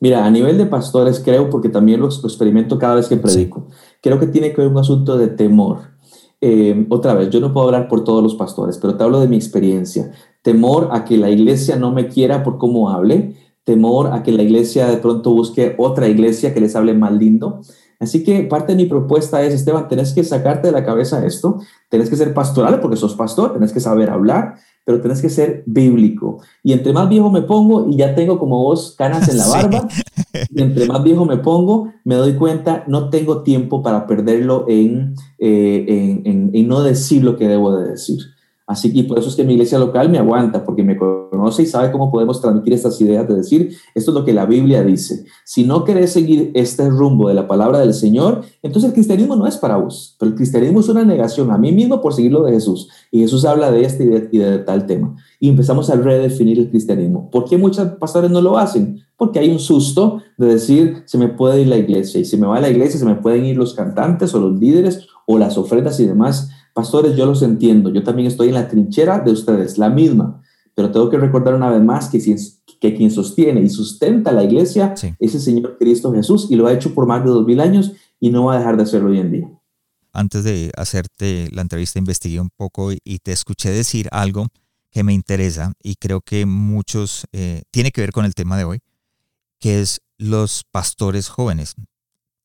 Mira, a nivel de pastores creo, porque también lo, experimento cada vez que predico, creo que tiene que ver un asunto de temor. Eh, otra vez, yo no puedo hablar por todos los pastores, pero te hablo de mi experiencia. Temor a que la iglesia no me quiera por cómo hable, temor a que la iglesia de pronto busque otra iglesia que les hable más lindo. Así que parte de mi propuesta es, Esteban, tenés que sacarte de la cabeza esto, tenés que ser pastoral porque sos pastor, tenés que saber hablar, pero tenés que ser bíblico. Y entre más viejo me pongo, y ya tengo como vos canas en la barba, y entre más viejo me pongo, me doy cuenta, no tengo tiempo para perderlo en, eh, en, en no decir lo que debo de decir. Así que por eso es que mi iglesia local me aguanta, porque me conoce y sabe cómo podemos transmitir estas ideas de decir, esto es lo que la Biblia dice. Si no querés seguir este rumbo de la palabra del Señor, entonces el cristianismo no es para vos, pero el cristianismo es una negación a mí mismo por seguir lo de Jesús. Y Jesús habla de este y de, tal tema. Y empezamos a redefinir el cristianismo. ¿Por qué muchos pastores no lo hacen? Porque hay un susto de decir, se me puede ir la iglesia. Y si me va la iglesia, se me pueden ir los cantantes o los líderes o las ofrendas y demás. Pastores, yo los entiendo, yo también estoy en la trinchera de ustedes, la misma, pero tengo que recordar una vez más que, que quien sostiene y sustenta la iglesia es el Señor Cristo Jesús y lo ha hecho por más de dos mil años y no va a dejar de hacerlo hoy en día. Antes de hacerte la entrevista investigué un poco y te escuché decir algo que me interesa y creo que muchos, eh, tiene que ver con el tema de hoy, que es los pastores jóvenes.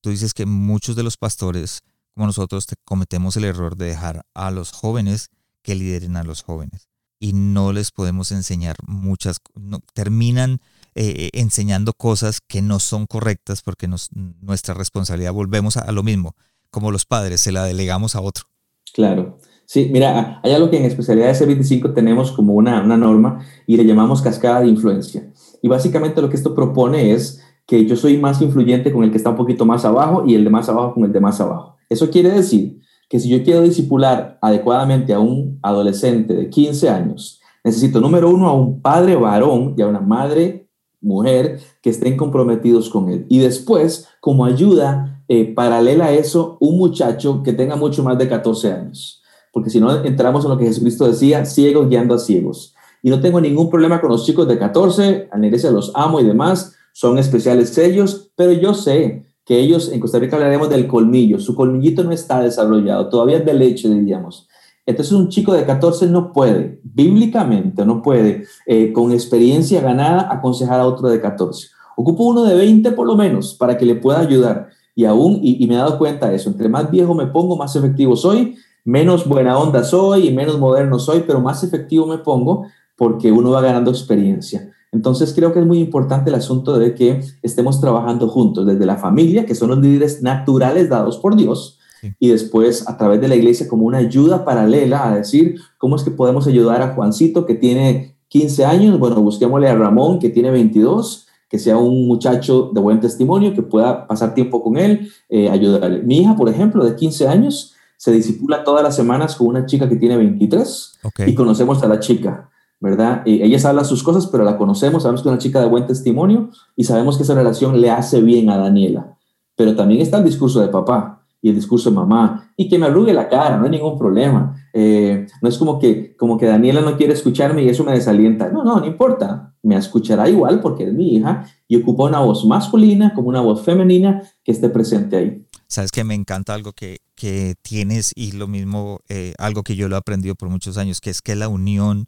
Tú dices que muchos de los pastores como nosotros cometemos el error de dejar a los jóvenes que lideren a los jóvenes y no les podemos enseñar muchas, no, terminan eh, enseñando cosas que no son correctas porque nos, nuestra responsabilidad, volvemos a, lo mismo, como los padres, se la delegamos a otro. Claro. Sí, mira, hay algo que en especialidad de C25 tenemos como una, una norma y le llamamos cascada de influencia. Y básicamente lo que esto propone es que yo soy más influyente con el que está un poquito más abajo y el de más abajo con el de más abajo. Eso quiere decir que si yo quiero disipular adecuadamente a un adolescente de 15 años, necesito, número uno, a un padre varón y a una madre mujer que estén comprometidos con él. Y después, como ayuda eh, paralela a eso, un muchacho que tenga mucho más de 14 años. Porque si no, entramos en lo que Jesucristo decía, ciegos guiando a ciegos. Y no tengo ningún problema con los chicos de 14, a la iglesia los amo y demás, son especiales ellos, pero yo sé que ellos, en Costa Rica hablaremos del colmillo, su colmillito no está desarrollado, todavía es de leche, diríamos. Entonces un chico de 14 no puede, bíblicamente no puede, eh, con experiencia ganada, aconsejar a otro de 14. Ocupo uno de 20 por lo menos para que le pueda ayudar. Y aún, y, me he dado cuenta de eso, entre más viejo me pongo, más efectivo soy, menos buena onda soy y menos moderno soy, pero más efectivo me pongo porque uno va ganando experiencia. Entonces creo que es muy importante el asunto de que estemos trabajando juntos, desde la familia, que son los líderes naturales dados por Dios, y después a través de la iglesia como una ayuda paralela a decir, ¿cómo es que podemos ayudar a Juancito que tiene 15 años? Bueno, busquémosle a Ramón que tiene 22, que sea un muchacho de buen testimonio, que pueda pasar tiempo con él, eh, ayudarle. Mi hija, por ejemplo, de 15 años, se disipula todas las semanas con una chica que tiene 23 y conocemos a la chica. ¿Verdad? Y ella habla sus cosas, pero la conocemos, sabemos que es una chica de buen testimonio y sabemos que esa relación le hace bien a Daniela. Pero también está el discurso de papá y el discurso de mamá y que me arrugue la cara, no hay ningún problema. Eh, no es como que, como que Daniela no quiere escucharme y eso me desalienta. No, no, no importa. Me escuchará igual porque es mi hija y ocupa una voz masculina como una voz femenina que esté presente ahí. Sabes que me encanta algo que, que tienes y lo mismo, eh, algo que yo lo he aprendido por muchos años, que es que la unión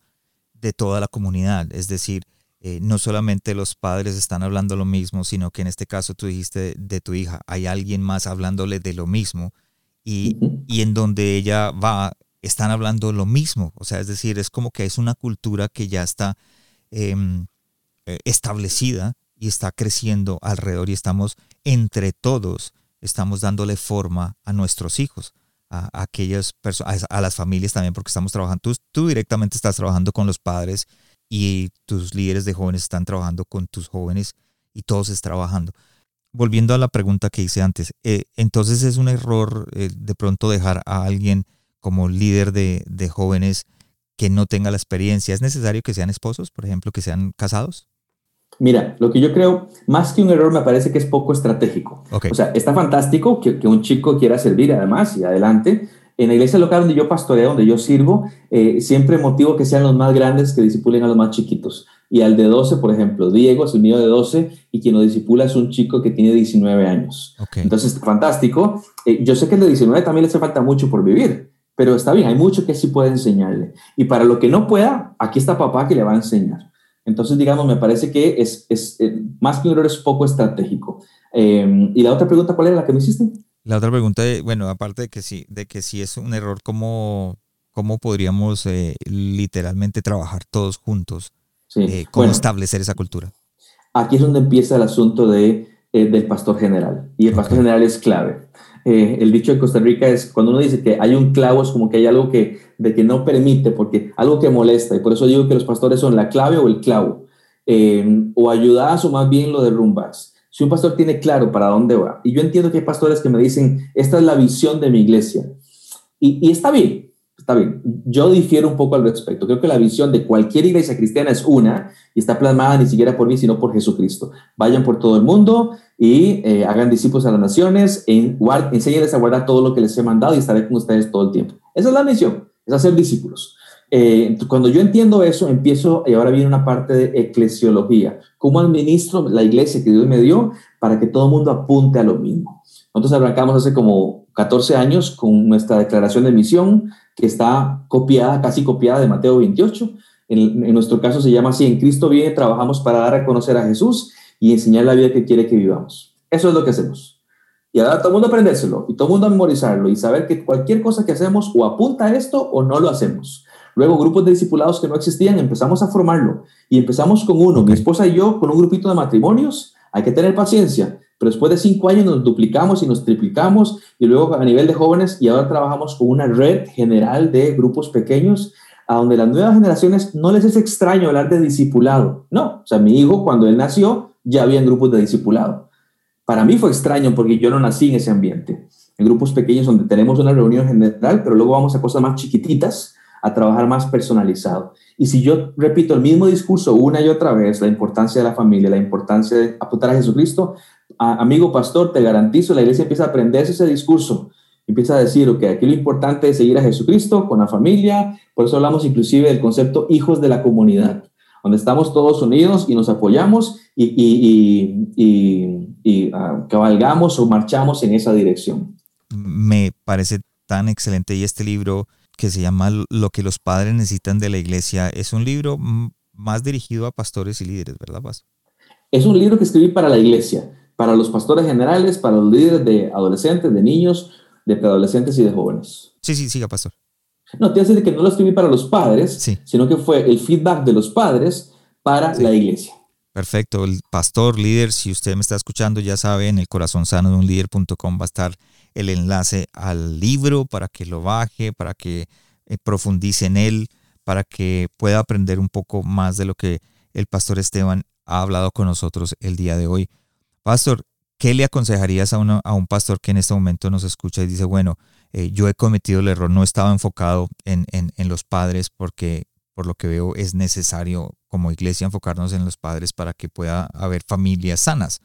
de toda la comunidad. Es decir, eh, no solamente los padres están hablando lo mismo, sino que en este caso tú dijiste de, tu hija, hay alguien más hablándole de lo mismo y, en donde ella va, están hablando lo mismo. O sea, es decir, es como que es una cultura que ya está em, eh, establecida y está creciendo alrededor y estamos entre todos, estamos dándole forma a nuestros hijos a, aquellas personas, a, las familias también, porque estamos trabajando, tú, tú directamente estás trabajando con los padres y tus líderes de jóvenes están trabajando con tus jóvenes y todos están trabajando. Volviendo a la pregunta que hice antes, eh, entonces es un error eh, de pronto dejar a alguien como líder de, de, jóvenes que no tenga la experiencia. ¿Es necesario que sean esposos, por ejemplo, que sean casados? Mira, lo que yo creo, más que un error, me parece que es poco estratégico. O sea, está fantástico que, que, un chico quiera servir además y adelante. En la iglesia local donde yo pastoreo, donde yo sirvo, eh, siempre motivo que sean los más grandes que disipulen a los más chiquitos. Y al de 12, por ejemplo, Diego es el mío de 12 y quien lo disipula es un chico que tiene 19 años. Entonces, fantástico. Eh, yo sé que el de 19 también le hace falta mucho por vivir, pero está bien, hay mucho que sí puede enseñarle. Y para lo que no pueda, aquí está papá que le va a enseñar. Entonces, digamos, me parece que es, es eh, más que un error, es poco estratégico. Eh, y la otra pregunta, ¿cuál era la que me hiciste? La otra pregunta, bueno, aparte de que sí, de que si es un error, ¿cómo, cómo podríamos eh, literalmente trabajar todos juntos? Sí. ¿Cómo establecer esa cultura? Aquí es donde empieza el asunto de, del pastor general. Y el pastor general es clave. el dicho de Costa Rica es cuando uno dice que hay un clavo, es como que hay algo que, de que no permite, porque algo que molesta. Y por eso digo que los pastores son la clave o el clavo. o ayudas o más bien lo derrumbas. Si un pastor tiene claro para dónde va, y yo entiendo que hay pastores que me dicen, esta es la visión de mi iglesia, y, está bien, está bien. Yo difiero un poco al respecto. Creo que la visión de cualquier iglesia cristiana es una y está plasmada ni siquiera por mí, sino por Jesucristo. Vayan por todo el mundo y eh, hagan discípulos a las naciones, e enséñenles a guardar todo lo que les he mandado y estaré con ustedes todo el tiempo. Esa es la misión, es hacer discípulos. Eh, cuando yo entiendo eso, empiezo, y ahora viene una parte de eclesiología. ¿Cómo administro la iglesia que Dios me dio para que todo el mundo apunte a lo mismo? Nosotros arrancamos hace como 14 años con nuestra declaración de misión, que está copiada, casi copiada de Mateo 28. En, en nuestro caso se llama así, en Cristo viene, trabajamos para dar a conocer a Jesús y enseñar la vida que quiere que vivamos. Eso es lo que hacemos. Y ahora todo el mundo aprendérselo y todo el mundo memorizarlo y saber que cualquier cosa que hacemos o apunta a esto o no lo hacemos. Luego, grupos de discipulados que no existían, empezamos a formarlo y empezamos con uno, mi esposa y yo, con un grupito de matrimonios. Hay que tener paciencia, pero después de cinco años nos duplicamos y nos triplicamos y luego a nivel de jóvenes y ahora trabajamos con una red general de grupos pequeños a donde las nuevas generaciones no les es extraño hablar de discipulado. No, o sea, mi hijo cuando él nació ya había grupos de discipulado. Para mí fue extraño porque yo no nací en ese ambiente. En grupos pequeños donde tenemos una reunión general, pero luego vamos a cosas más chiquititas a trabajar más personalizado. Y si yo repito el mismo discurso una y otra vez, la importancia de la familia, la importancia de apuntar a Jesucristo, amigo pastor, te garantizo, la iglesia empieza a aprenderse ese discurso. Empieza a decir, ok, aquí lo importante es seguir a Jesucristo con la familia, por eso hablamos inclusive del concepto hijos de la comunidad, donde estamos todos unidos y nos apoyamos y, y, y ah, cabalgamos o marchamos en esa dirección. Me parece tan excelente y este libro que se llama Lo que los padres necesitan de la iglesia. Es un libro más dirigido a pastores y líderes, ¿verdad, Paz? Es un libro que escribí para la iglesia, para los pastores generales, para los líderes de adolescentes, de niños, de preadolescentes y de jóvenes. Sí, sí, siga, pastor. No, te hace que no lo escribí para los padres, sino que fue el feedback de los padres para la iglesia. Perfecto. El pastor, líder, si usted me está escuchando, ya sabe, en el corazón sano de un líder.com va a estar el enlace al libro para que lo baje, para que eh, profundice en él, para que pueda aprender un poco más de lo que el pastor Esteban ha hablado con nosotros el día de hoy. Pastor, ¿qué le aconsejarías a, a un pastor que en este momento nos escucha y dice, bueno, eh, yo he cometido el error, no estaba enfocado en, en, en los padres porque por lo que veo es necesario como iglesia enfocarnos en los padres para que pueda haber familias sanas?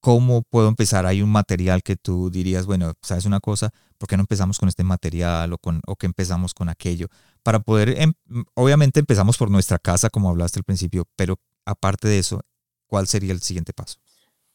¿cómo puedo empezar? Hay un material que tú dirías, bueno, sabes una cosa, ¿por qué no empezamos con este material o, con, o que empezamos con aquello? Para poder, em, obviamente empezamos por nuestra casa, como hablaste al principio, pero aparte de eso, ¿cuál sería el siguiente paso?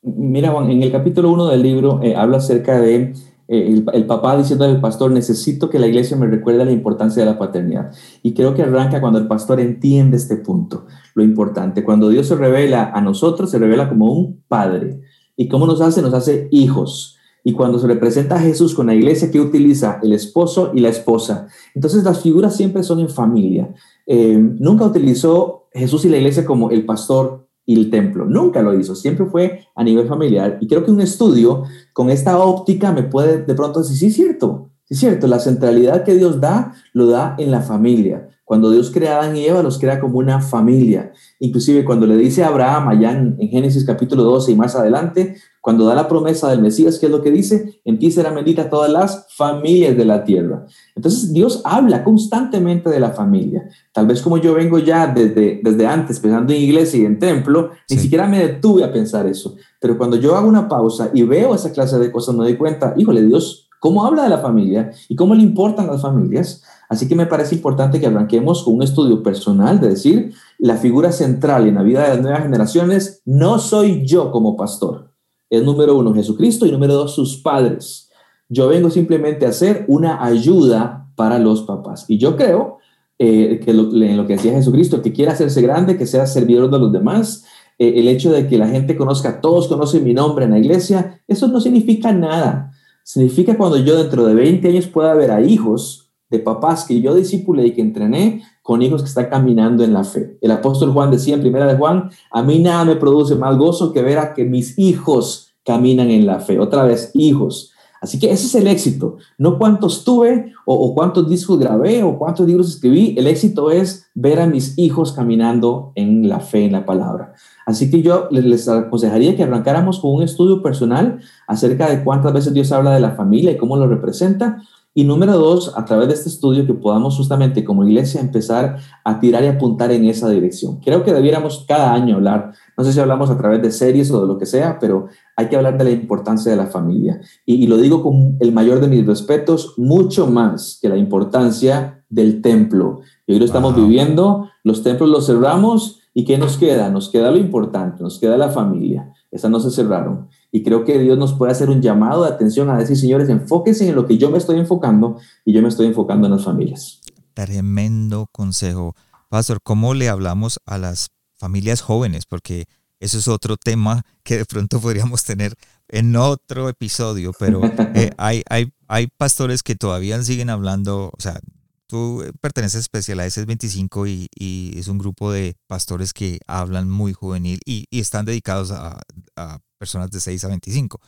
Mira, Juan, en el capítulo 1 del libro eh, habla acerca de eh, el, papá diciendo al pastor, necesito que la iglesia me recuerde la importancia de la paternidad. Y creo que arranca cuando el pastor entiende este punto, lo importante. Cuando Dios se revela a nosotros, se revela como un padre ¿Y cómo nos hace? Nos hace hijos. Y cuando se representa a Jesús con la iglesia, que utiliza? El esposo y la esposa. Entonces las figuras siempre son en familia. Eh, nunca utilizó Jesús y la iglesia como el pastor y el templo. Nunca lo hizo. Siempre fue a nivel familiar. Y creo que un estudio con esta óptica me puede de pronto decir, sí, es cierto. Sí, es cierto. La centralidad que Dios da, lo da en la familia. Cuando Dios crea a Adán y Eva, los crea como una familia. Inclusive cuando le dice a Abraham allá en, Génesis capítulo 12 y más adelante, cuando da la promesa del Mesías, ¿qué es lo que dice? En ti serán benditas todas las familias de la tierra. Entonces Dios habla constantemente de la familia. Tal vez como yo vengo ya desde, desde antes pensando en iglesia y en templo, ni siquiera me detuve a pensar eso. Pero cuando yo hago una pausa y veo esa clase de cosas, me doy cuenta, híjole, Dios, ¿cómo habla de la familia y cómo le importan las familias? Así que me parece importante que arranquemos con un estudio personal de decir, la figura central en la vida de las nuevas generaciones no soy yo como pastor. Es número uno Jesucristo y número dos sus padres. Yo vengo simplemente a ser una ayuda para los papás. Y yo creo eh, que en lo que decía Jesucristo, que quiera hacerse grande, que sea servidor de los demás, eh, el hecho de que la gente conozca, todos conocen mi nombre en la iglesia, eso no significa nada. Significa cuando yo dentro de 20 años pueda ver a hijos de papás que yo discipulé y que entrené con hijos que están caminando en la fe. El apóstol Juan decía en primera de Juan, a mí nada me produce más gozo que ver a que mis hijos caminan en la fe. Otra vez, hijos. Así que ese es el éxito. No cuántos tuve o, cuántos discos grabé o cuántos libros escribí. El éxito es ver a mis hijos caminando en la fe, en la palabra. Así que yo les aconsejaría que arrancáramos con un estudio personal acerca de cuántas veces Dios habla de la familia y cómo lo representa, y número dos, a través de este estudio que podamos justamente como iglesia empezar a tirar y apuntar en esa dirección. Creo que debiéramos cada año hablar, no sé si hablamos a través de series o de lo que sea, pero hay que hablar de la importancia de la familia. Y, lo digo con el mayor de mis respetos, mucho más que la importancia del templo. Y hoy lo estamos viviendo, los templos los cerramos y ¿qué nos queda? Nos queda lo importante, nos queda la familia. Esas no se cerraron. Y creo que Dios nos puede hacer un llamado de atención a decir, señores, enfóquense en lo que yo me estoy enfocando y yo me estoy enfocando en las familias. Tremendo consejo. Pastor, ¿cómo le hablamos a las familias jóvenes? Porque eso es otro tema que de pronto podríamos tener en otro episodio, pero eh, hay, hay, hay pastores que todavía siguen hablando, o sea, tú perteneces especial a S25 y, y, es un grupo de pastores que hablan muy juvenil y, están dedicados a, a, personas de 6 a 25.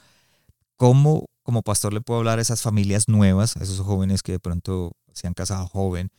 ¿Cómo como pastor le puedo hablar a esas familias nuevas, a esos jóvenes que de pronto se han casado joven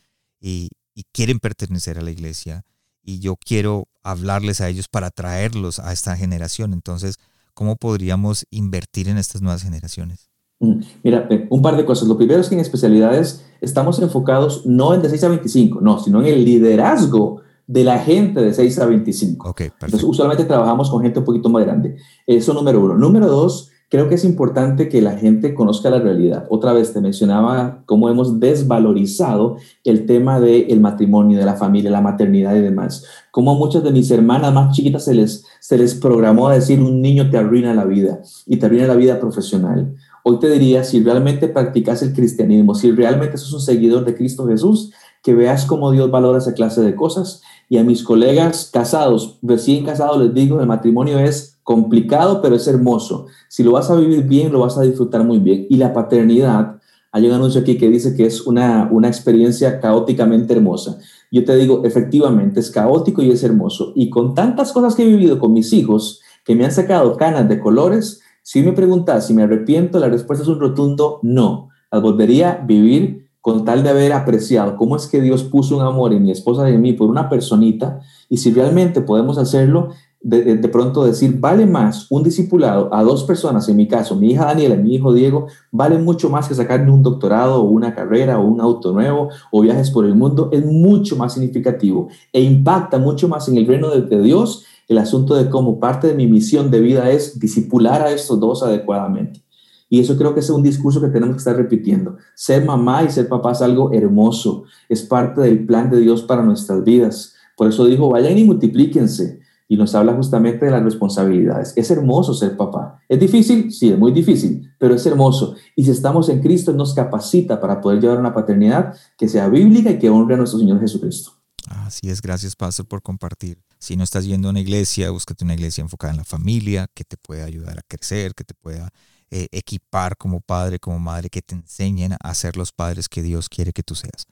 y, y quieren pertenecer a la iglesia? Y yo quiero hablarles a ellos para traerlos a esta generación. Entonces, ¿cómo podríamos invertir en estas nuevas generaciones? Mm, mira, un par de cosas. Lo primero es que en especialidades estamos enfocados no en de 6 a 25, no, sino en el liderazgo de la gente de 6 a 25. Okay, Entonces, usualmente trabajamos con gente un poquito más grande. Eso número uno. Número dos, creo que es importante que la gente conozca la realidad. Otra vez te mencionaba cómo hemos desvalorizado el tema del matrimonio, de la familia, la maternidad y demás. Como muchas de mis hermanas más chiquitas se les, se les programó a decir un niño te arruina la vida y te arruina la vida profesional. Hoy te diría, si realmente practicas el cristianismo, si realmente sos un seguidor de Cristo Jesús, que veas cómo Dios valora esa clase de cosas y a mis colegas casados, recién casados, les digo, el matrimonio es complicado, pero es hermoso. Si lo vas a vivir bien, lo vas a disfrutar muy bien. Y la paternidad, hay un anuncio aquí que dice que es una, una experiencia caóticamente hermosa. Yo te digo, efectivamente, es caótico y es hermoso. Y con tantas cosas que he vivido con mis hijos, que me han sacado canas de colores, si me preguntas si me arrepiento, la respuesta es un rotundo no. Las volvería a vivir con tal de haber apreciado cómo es que Dios puso un amor en mi esposa y en mí por una personita, y si realmente podemos hacerlo, de, pronto decir, vale más un discipulado a dos personas, en mi caso, mi hija Daniela y mi hijo Diego, vale mucho más que sacarme un doctorado o una carrera o un auto nuevo o viajes por el mundo, es mucho más significativo e impacta mucho más en el reino de, de Dios el asunto de cómo parte de mi misión de vida es discipular a estos dos adecuadamente. Y eso creo que es un discurso que tenemos que estar repitiendo. Ser mamá y ser papá es algo hermoso, es parte del plan de Dios para nuestras vidas. Por eso dijo, vayan y multiplíquense. Y nos habla justamente de las responsabilidades. Es hermoso ser papá. ¿Es difícil? Sí, es muy difícil, pero es hermoso. Y si estamos en Cristo, nos capacita para poder llevar una paternidad que sea bíblica y que honre a nuestro Señor Jesucristo. Así es, gracias Pastor por compartir. Si no estás yendo a una iglesia, búscate una iglesia enfocada en la familia, que te pueda ayudar a crecer, que te pueda eh, equipar como padre, como madre, que te enseñen a ser los padres que Dios quiere que tú seas.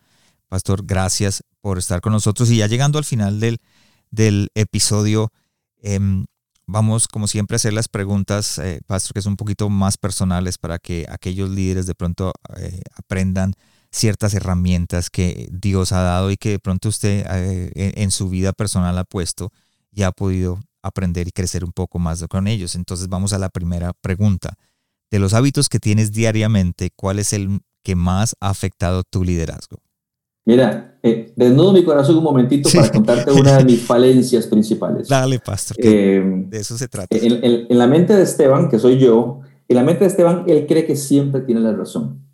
Pastor, gracias por estar con nosotros. Y ya llegando al final del, del episodio, em, vamos como siempre a hacer las preguntas, eh, Pastor, que son un poquito más personales para que aquellos líderes de pronto eh, aprendan ciertas herramientas que Dios ha dado y que de pronto usted en su vida personal ha puesto y ha podido aprender y crecer un poco más con ellos. Entonces vamos a la primera pregunta de los hábitos que tienes diariamente, ¿cuál es el que más ha afectado tu liderazgo? Mira, eh, desnudo mi corazón un momentito para contarte una de mis falencias principales. Dale, pastor. Eh, de eso se trata. En, la mente de Esteban, que soy yo, en la mente de Esteban, él cree que siempre tiene la razón.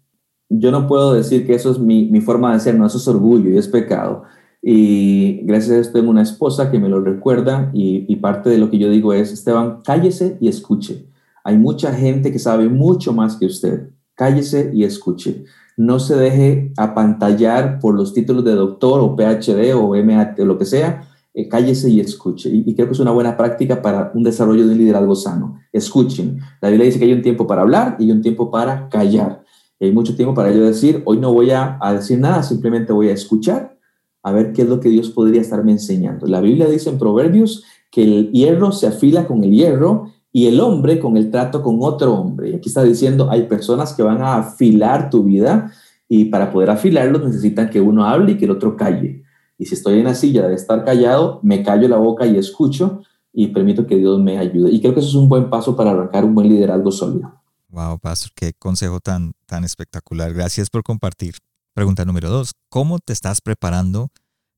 Yo no puedo decir que eso es mi, forma de ser, no, eso es orgullo y es pecado. Y gracias a esto tengo una esposa que me lo recuerda y, y parte de lo que yo digo es, Esteban, cállese y escuche. Hay mucha gente que sabe mucho más que usted. Cállese y escuche. No se deje apantallar por los títulos de doctor o PhD o MAT o lo que sea. Eh, cállese y escuche. Y, y, creo que es una buena práctica para un desarrollo de un liderazgo sano. Escuchen. La Biblia dice que hay un tiempo para hablar y un tiempo para callar. Hay mucho tiempo para yo decir, hoy no voy a, decir nada, simplemente voy a escuchar a ver qué es lo que Dios podría estarme enseñando. La Biblia dice en Proverbios que el hierro se afila con el hierro y el hombre con el trato con otro hombre. Y aquí está diciendo, hay personas que van a afilar tu vida y para poder afilarlos necesitan que uno hable y que el otro calle. Y si estoy en la silla de estar callado, me callo la boca y escucho y permito que Dios me ayude. Y creo que eso es un buen paso para arrancar un buen liderazgo sólido. Wow, Pastor, qué consejo tan, tan espectacular. Gracias por compartir. Pregunta número dos, ¿cómo te estás preparando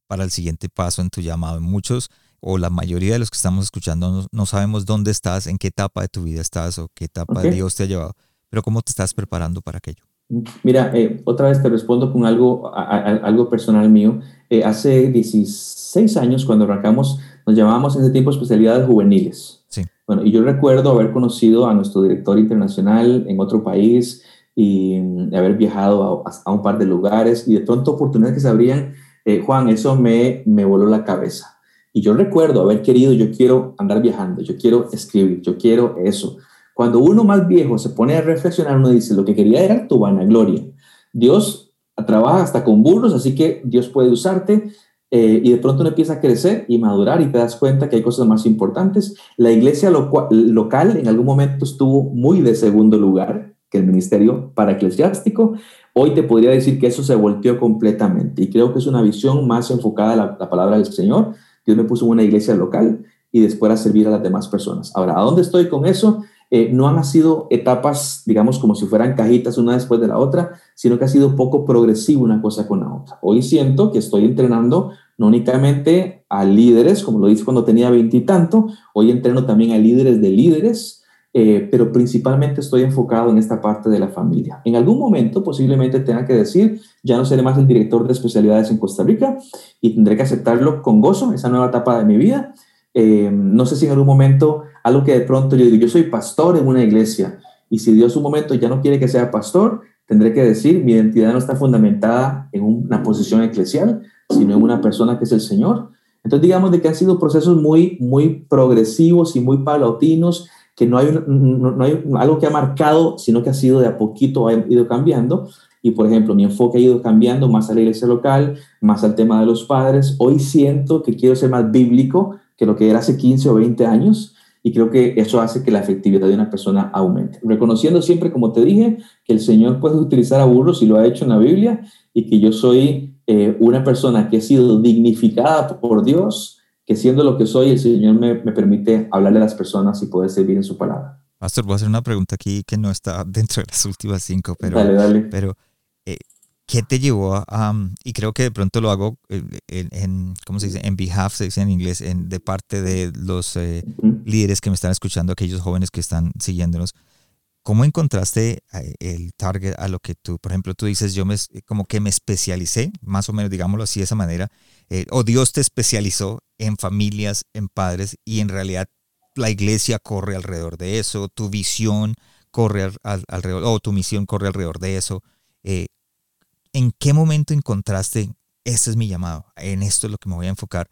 para el siguiente paso en tu llamado? Muchos o la mayoría de los que estamos escuchando no, no, sabemos dónde estás, en qué etapa de tu vida estás o qué etapa okay. Dios te ha llevado, pero ¿cómo te estás preparando para aquello? Mira, eh, otra vez te respondo con algo, a, a, algo personal mío. Eh, hace 16 años, cuando arrancamos, nos llamábamos en ese tiempo especialidades juveniles. Sí. Bueno, y yo recuerdo haber conocido a nuestro director internacional en otro país y haber viajado a, a un par de lugares y de pronto oportunidades que se abrían. Eh, Juan, eso me, me voló la cabeza y yo recuerdo haber querido, yo quiero andar viajando, yo quiero escribir, yo quiero eso. Cuando uno más viejo se pone a reflexionar, uno dice, lo que quería era tu vanagloria. Dios trabaja hasta con burros, así que Dios puede usarte eh, y de pronto uno empieza a crecer y madurar y te das cuenta que hay cosas más importantes. La iglesia lo local en algún momento estuvo muy de segundo lugar que el ministerio para eclesiástico. Hoy te podría decir que eso se volteó completamente y creo que es una visión más enfocada a la, la palabra del Señor Dios me puso en una iglesia local y después a servir a las demás personas. Ahora, ¿a dónde estoy con eso? Eh, no han sido etapas, digamos, como si fueran cajitas una después de la otra, sino que ha sido poco progresivo una cosa con la otra. Hoy siento que estoy entrenando no únicamente a líderes, como lo hice cuando tenía veintitanto, hoy entreno también a líderes de líderes, eh, pero principalmente estoy enfocado en esta parte de la familia. En algún momento posiblemente tenga que decir, ya no seré más el director de especialidades en Costa Rica y tendré que aceptarlo con gozo, esa nueva etapa de mi vida. Eh, no sé si en algún momento, algo que de pronto yo digo, yo soy pastor en una iglesia y si Dios un momento ya no quiere que sea pastor, tendré que decir, mi identidad no está fundamentada en una posición eclesial, sino en una persona que es el Señor. Entonces digamos de que han sido procesos muy, muy progresivos y muy paulautinos que no hay, no, hay algo que ha marcado, sino que ha sido de a poquito, ha ido cambiando. Y, por ejemplo, mi enfoque ha ido cambiando más a la iglesia local, más al tema de los padres. Hoy siento que quiero ser más bíblico que lo que era hace 15 o 20 años y creo que eso hace que la efectividad de una persona aumente. Reconociendo siempre, como te dije, que el Señor puede utilizar a burros y lo ha hecho en la Biblia y que yo soy eh, una persona que ha sido dignificada por Dios que siendo lo que soy, el Señor me, me, permite hablarle a las personas y poder servir en su palabra. Pastor, voy a hacer una pregunta aquí que no está dentro de las últimas cinco, pero, dale, dale. pero eh, ¿qué te llevó a, um, y creo que de pronto lo hago en, en, ¿cómo se dice? En behalf, se dice en inglés, en, de parte de los eh, líderes que me están escuchando, aquellos jóvenes que están siguiéndonos. ¿Cómo encontraste eh, el target a lo que tú, por ejemplo, tú dices, yo me, como que me especialicé, más o menos, digámoslo así, de esa manera, eh, o Dios te especializó en familias, en padres, y en realidad la iglesia corre alrededor de eso, tu visión corre al, al, alrededor, o tu misión corre alrededor de eso. Eh, ¿En qué momento encontraste, este es mi llamado, en esto es lo que me voy a enfocar?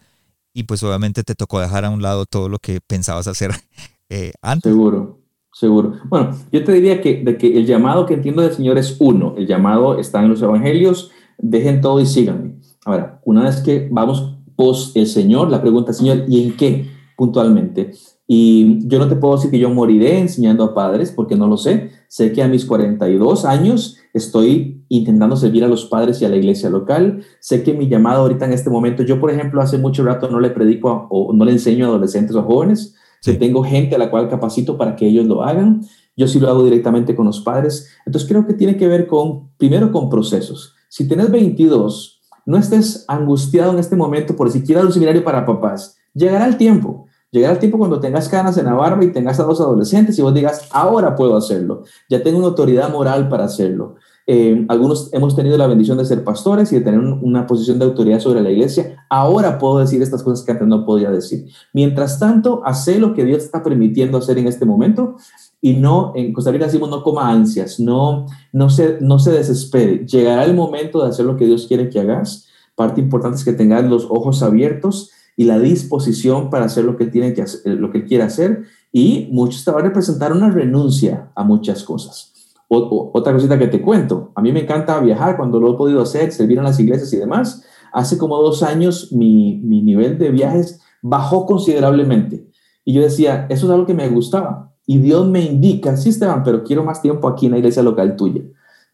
Y pues obviamente te tocó dejar a un lado todo lo que pensabas hacer eh, antes. Seguro. Seguro. Bueno, yo te diría que, de que el llamado que entiendo del Señor es uno. El llamado está en los evangelios. Dejen todo y síganme. Ahora, una vez que vamos post el Señor, la pregunta, Señor, ¿y en qué puntualmente? Y yo no te puedo decir que yo moriré enseñando a padres, porque no lo sé. Sé que a mis 42 años estoy intentando servir a los padres y a la iglesia local. Sé que mi llamado ahorita en este momento, yo por ejemplo hace mucho rato no le predico a, o no le enseño a adolescentes o jóvenes, Sí. tengo gente a la cual capacito para que ellos lo hagan. Yo sí lo hago directamente con los padres. Entonces creo que tiene que ver con, primero con procesos. Si tienes 22, no estés angustiado en este momento por siquiera un seminario para papás. Llegará el tiempo. Llegará el tiempo cuando tengas canas en la barba y tengas a dos adolescentes y vos digas, ahora puedo hacerlo. Ya tengo una autoridad moral para hacerlo. Eh, algunos hemos tenido la bendición de ser pastores y de tener una posición de autoridad sobre la iglesia. Ahora puedo decir estas cosas que antes no podía decir. Mientras tanto, hace lo que Dios está permitiendo hacer en este momento y no, en Costa Rica decimos no coma ansias, no, no, se, no se desespere. Llegará el momento de hacer lo que Dios quiere que hagas. Parte importante es que tengas los ojos abiertos y la disposición para hacer lo que, tiene que hacer, lo que quiere hacer. Y muchos te van a representar una renuncia a muchas cosas otra cosita que te cuento, a mí me encanta viajar cuando lo he podido hacer, servir en las iglesias y demás. Hace como dos años mi, mi nivel de viajes bajó considerablemente. Y yo decía, eso es algo que me gustaba. Y Dios me indica, sí, Esteban, pero quiero más tiempo aquí en la iglesia local tuya.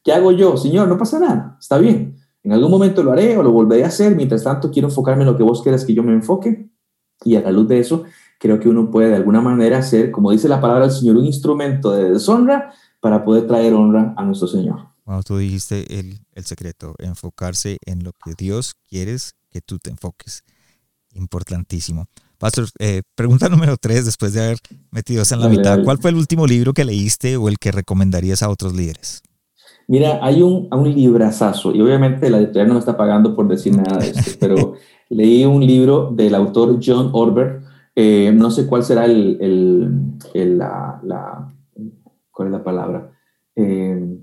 ¿Qué hago yo? Señor, no pasa nada, está bien. En algún momento lo haré o lo volveré a hacer. Mientras tanto, quiero enfocarme en lo que vos quieras que yo me enfoque. Y a la luz de eso, creo que uno puede de alguna manera ser, como dice la palabra del Señor, un instrumento de deshonra para poder traer honra a nuestro Señor. Bueno, tú dijiste el, el secreto, enfocarse en lo que Dios quiere que tú te enfoques. Importantísimo. Pastor, eh, pregunta número tres, después de haber metido en la mitad, ¿cuál fue el último libro que leíste o el que recomendarías a otros líderes? Mira, hay un, un librazazo, y obviamente la editorial no me está pagando por decir nada de esto, pero leí un libro del autor John Orber, eh, no sé cuál será el, el, la, la, ¿cuál es la palabra? Eh,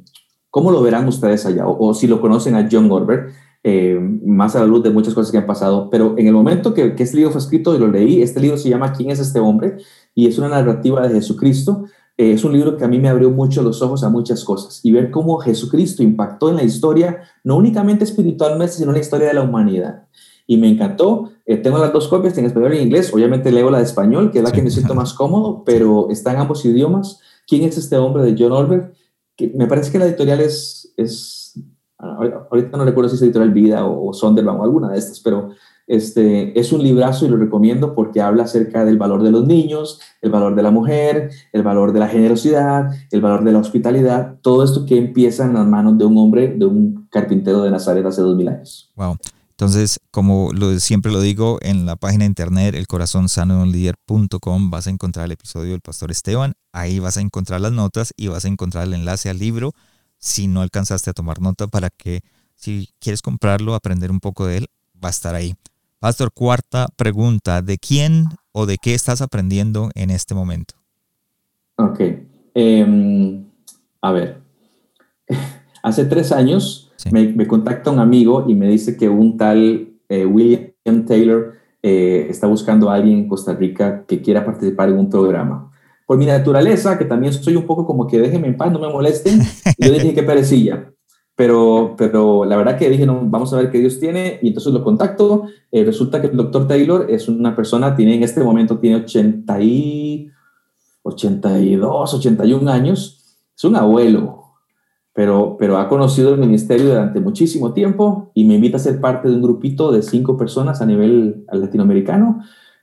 ¿Cómo lo verán ustedes allá? O, si lo conocen a John Orber, eh, más a la luz de muchas cosas que han pasado, pero en el momento que, que, este libro fue escrito y lo leí, este libro se llama ¿Quién es este hombre? Y es una narrativa de Jesucristo. Eh, es un libro que a mí me abrió mucho los ojos a muchas cosas y ver cómo Jesucristo impactó en la historia, no únicamente espiritualmente, sino en la historia de la humanidad. Y me encantó. tengo las dos copias, en español y en inglés. Obviamente leo la de español, que es la que me siento más cómodo, pero está en ambos idiomas. ¿Quién es este hombre de John Orberg? Que me parece que la editorial es, es ahorita no recuerdo si es editorial Vida o, Sonderbaum o alguna de estas, pero este, es un librazo y lo recomiendo porque habla acerca del valor de los niños, el valor de la mujer, el valor de la generosidad, el valor de la hospitalidad, todo esto que empieza en las manos de un hombre, de un carpintero de Nazaret hace dos mil años. Wow. Entonces, como siempre lo digo, en la página de internet, elcorazonsanodeunlider.com, vas a encontrar el episodio del Pastor Esteban. Ahí vas a encontrar las notas y vas a encontrar el enlace al libro. Si no alcanzaste a tomar nota para que, si quieres comprarlo, aprender un poco de él, va a estar ahí. Pastor, cuarta pregunta. ¿De quién o de qué estás aprendiendo en este momento? Ok. Em, a ver. Hace tres años me, contacta un amigo y me dice que un tal eh, William Taylor eh, está buscando a alguien en Costa Rica que quiera participar en un programa. Por mi naturaleza, que también soy un poco como que déjenme en paz, no me molesten, yo dije que perecilla. Pero, pero la verdad que dije, no, vamos a ver qué Dios tiene, y entonces lo contacto. Eh, resulta que el doctor Taylor es una persona, tiene en este momento tiene 80 y, 82, 81 años, es un abuelo, pero, pero ha conocido el ministerio durante muchísimo tiempo y me invita a ser parte de un grupito de cinco personas a nivel latinoamericano.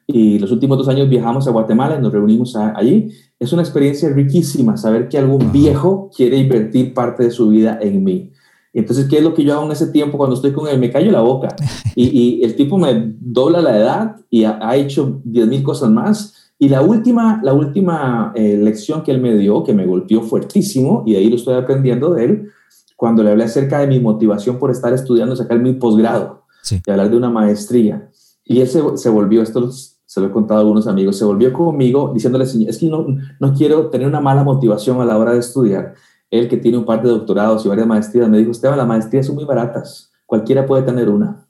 Y los últimos dos años viajamos a Guatemala y nos reunimos allí. Es una experiencia riquísima saber que algún viejo quiere invertir parte de su vida en mí. Entonces, ¿qué es lo que yo hago en ese tiempo cuando estoy con él? Me callo la boca. Y, y el tipo me dobla la edad y ha, ha hecho 10 mil cosas más y la última, la última eh, lección que él me dio, que me golpeó fuertísimo, y de ahí lo estoy aprendiendo de él, cuando le hablé acerca de mi motivación por estar estudiando, sacar mi posgrado y hablar de una maestría. Y él se, se, volvió, esto se lo he contado a algunos amigos, se volvió conmigo diciéndole, es que no, no quiero tener una mala motivación a la hora de estudiar. Él que tiene un par de doctorados y varias maestrías, me dijo, Esteban, las maestrías son muy baratas, cualquiera puede tener una.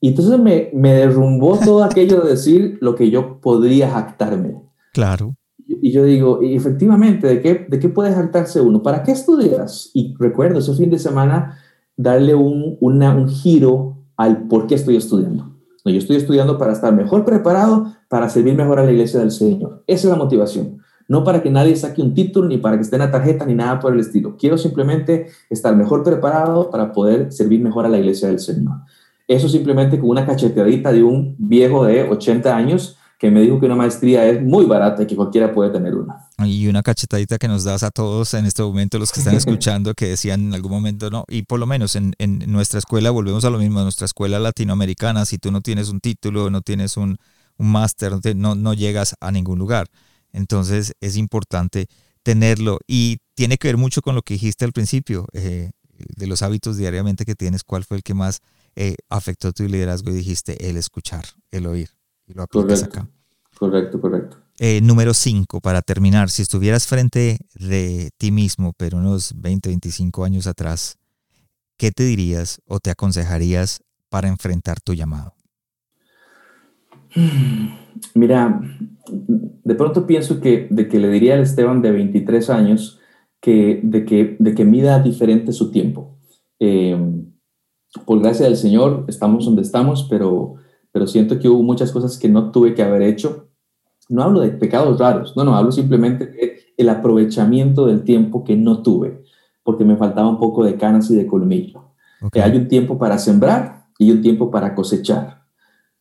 Y entonces me, me derrumbó todo aquello de decir lo que yo podría jactarme. Claro. Y yo digo, y efectivamente, ¿de qué, ¿de qué puede jactarse uno? ¿Para qué estudias? Y recuerdo ese fin de semana darle un, una, un giro al por qué estoy estudiando. No, yo estoy estudiando para estar mejor preparado, para servir mejor a la iglesia del Señor. Esa es la motivación. No para que nadie saque un título, ni para que esté en la tarjeta, ni nada por el estilo. Quiero simplemente estar mejor preparado para poder servir mejor a la iglesia del Señor. Eso simplemente con una cacheteadita de un viejo de 80 años que me dijo que una maestría es muy barata y que cualquiera puede tener una. Y una cachetadita que nos das a todos en este momento, los que están escuchando, que decían en algún momento, no, y por lo menos en, en nuestra escuela, volvemos a lo mismo, en nuestra escuela latinoamericana, si tú no tienes un título, no tienes un, un máster, no, no llegas a ningún lugar. Entonces es importante tenerlo y tiene que ver mucho con lo que dijiste al principio. Eh, de los hábitos diariamente que tienes, ¿cuál fue el que más eh, afectó tu liderazgo y dijiste el escuchar, el oír? Y lo aplicas correcto, acá. Correcto, correcto. Eh, número 5, para terminar, si estuvieras frente de ti mismo, pero unos 20, 25 años atrás, ¿qué te dirías o te aconsejarías para enfrentar tu llamado? Mira, de pronto pienso que, de que le diría al Esteban de 23 años que, de, que, de que mida diferente su tiempo. Eh, por gracia del Señor estamos donde estamos, pero, pero siento que hubo muchas cosas que no tuve que haber hecho. No hablo de pecados raros, no, no, hablo simplemente de el aprovechamiento del tiempo que no tuve, porque me faltaba un poco de canas y de colmillo. Que hay un tiempo para sembrar y un tiempo para cosechar.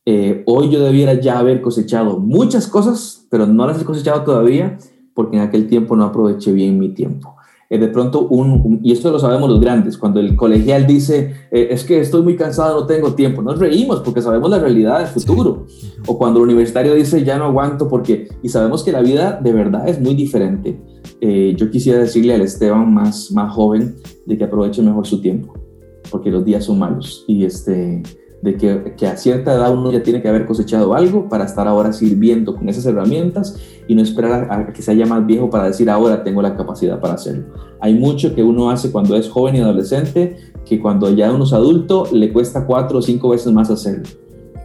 Eh, hoy yo debiera ya haber cosechado muchas cosas, pero no las he cosechado todavía porque en aquel tiempo no aproveché bien mi tiempo. Eh, de pronto, un, y esto lo sabemos los grandes, cuando el colegial dice, eh, es que estoy muy cansado, no tengo tiempo, nos reímos porque sabemos la realidad del futuro. O cuando el universitario dice, ya no aguanto porque, y sabemos que la vida de verdad es muy diferente. yo quisiera decirle al Esteban más, más joven de que aproveche mejor su tiempo, porque los días son malos. Y este, de que, a cierta edad uno ya tiene que haber cosechado algo para estar ahora sirviendo con esas herramientas y no esperar a, que se haya más viejo para decir ahora tengo la capacidad para hacerlo. Hay mucho que uno hace cuando es joven y adolescente que cuando ya uno es adulto le cuesta cuatro o cinco veces más hacerlo.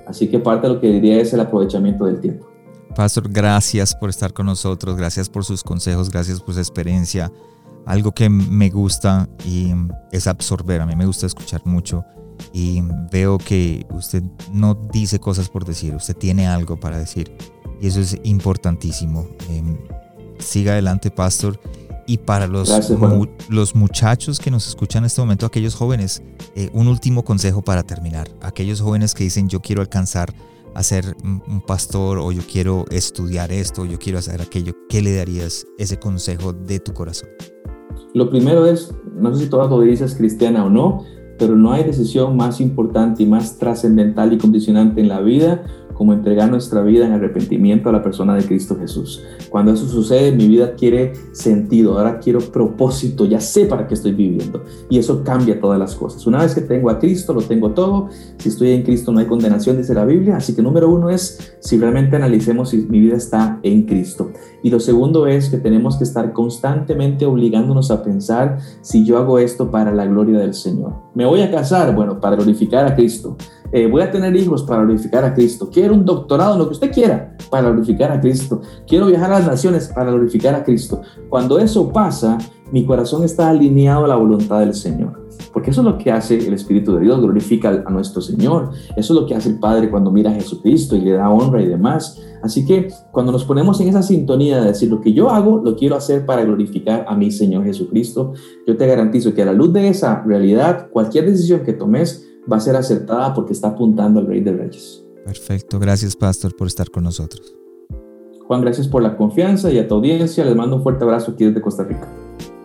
Así que parte de lo que diría es el aprovechamiento del tiempo. Pastor, gracias por estar con nosotros, gracias por sus consejos, gracias por su experiencia. Algo que me gusta y es absorber, a mí me gusta escuchar mucho y veo que usted no dice cosas por decir, usted tiene algo para decir y eso es importantísimo. Em, siga adelante, pastor. Y para los, los muchachos que nos escuchan en este momento, aquellos jóvenes, eh, un último consejo para terminar. Aquellos jóvenes que dicen yo quiero alcanzar a ser un pastor o yo quiero estudiar esto, o yo quiero hacer aquello, ¿qué le darías ese consejo de tu corazón? Lo primero es, no sé si toda tu audiencia es cristiana o no, pero no hay decisión más importante y más trascendental y condicionante en la vida como entregar nuestra vida en arrepentimiento a la persona de Cristo Jesús. Cuando eso sucede, mi vida quiere sentido, ahora quiero propósito, ya sé para qué estoy viviendo. Y eso cambia todas las cosas. Una vez que tengo a Cristo, lo tengo todo. Si estoy en Cristo no hay condenación, dice la Biblia. Así que número uno es si realmente analicemos si mi vida está en Cristo. Y lo segundo es que tenemos que estar constantemente obligándonos a pensar si yo hago esto para la gloria del Señor. Me voy a casar, bueno, para glorificar a Cristo. Eh, voy a tener hijos para glorificar a Cristo, quiero un doctorado, lo que usted quiera, para glorificar a Cristo, quiero viajar a las naciones para glorificar a Cristo. Cuando eso pasa, mi corazón está alineado a la voluntad del Señor. Porque eso es lo que hace el Espíritu de Dios, glorifica a nuestro Señor. Eso es lo que hace el Padre cuando mira a Jesucristo y le da honra y demás. Así que cuando nos ponemos en esa sintonía de decir lo que yo hago, lo quiero hacer para glorificar a mi Señor Jesucristo, yo te garantizo que a la luz de esa realidad, cualquier decisión que tomes va a ser acertada porque está apuntando al Rey de Reyes. Perfecto, gracias Pastor por estar con nosotros. Juan, gracias por la confianza y a tu audiencia les mando un fuerte abrazo aquí desde Costa Rica.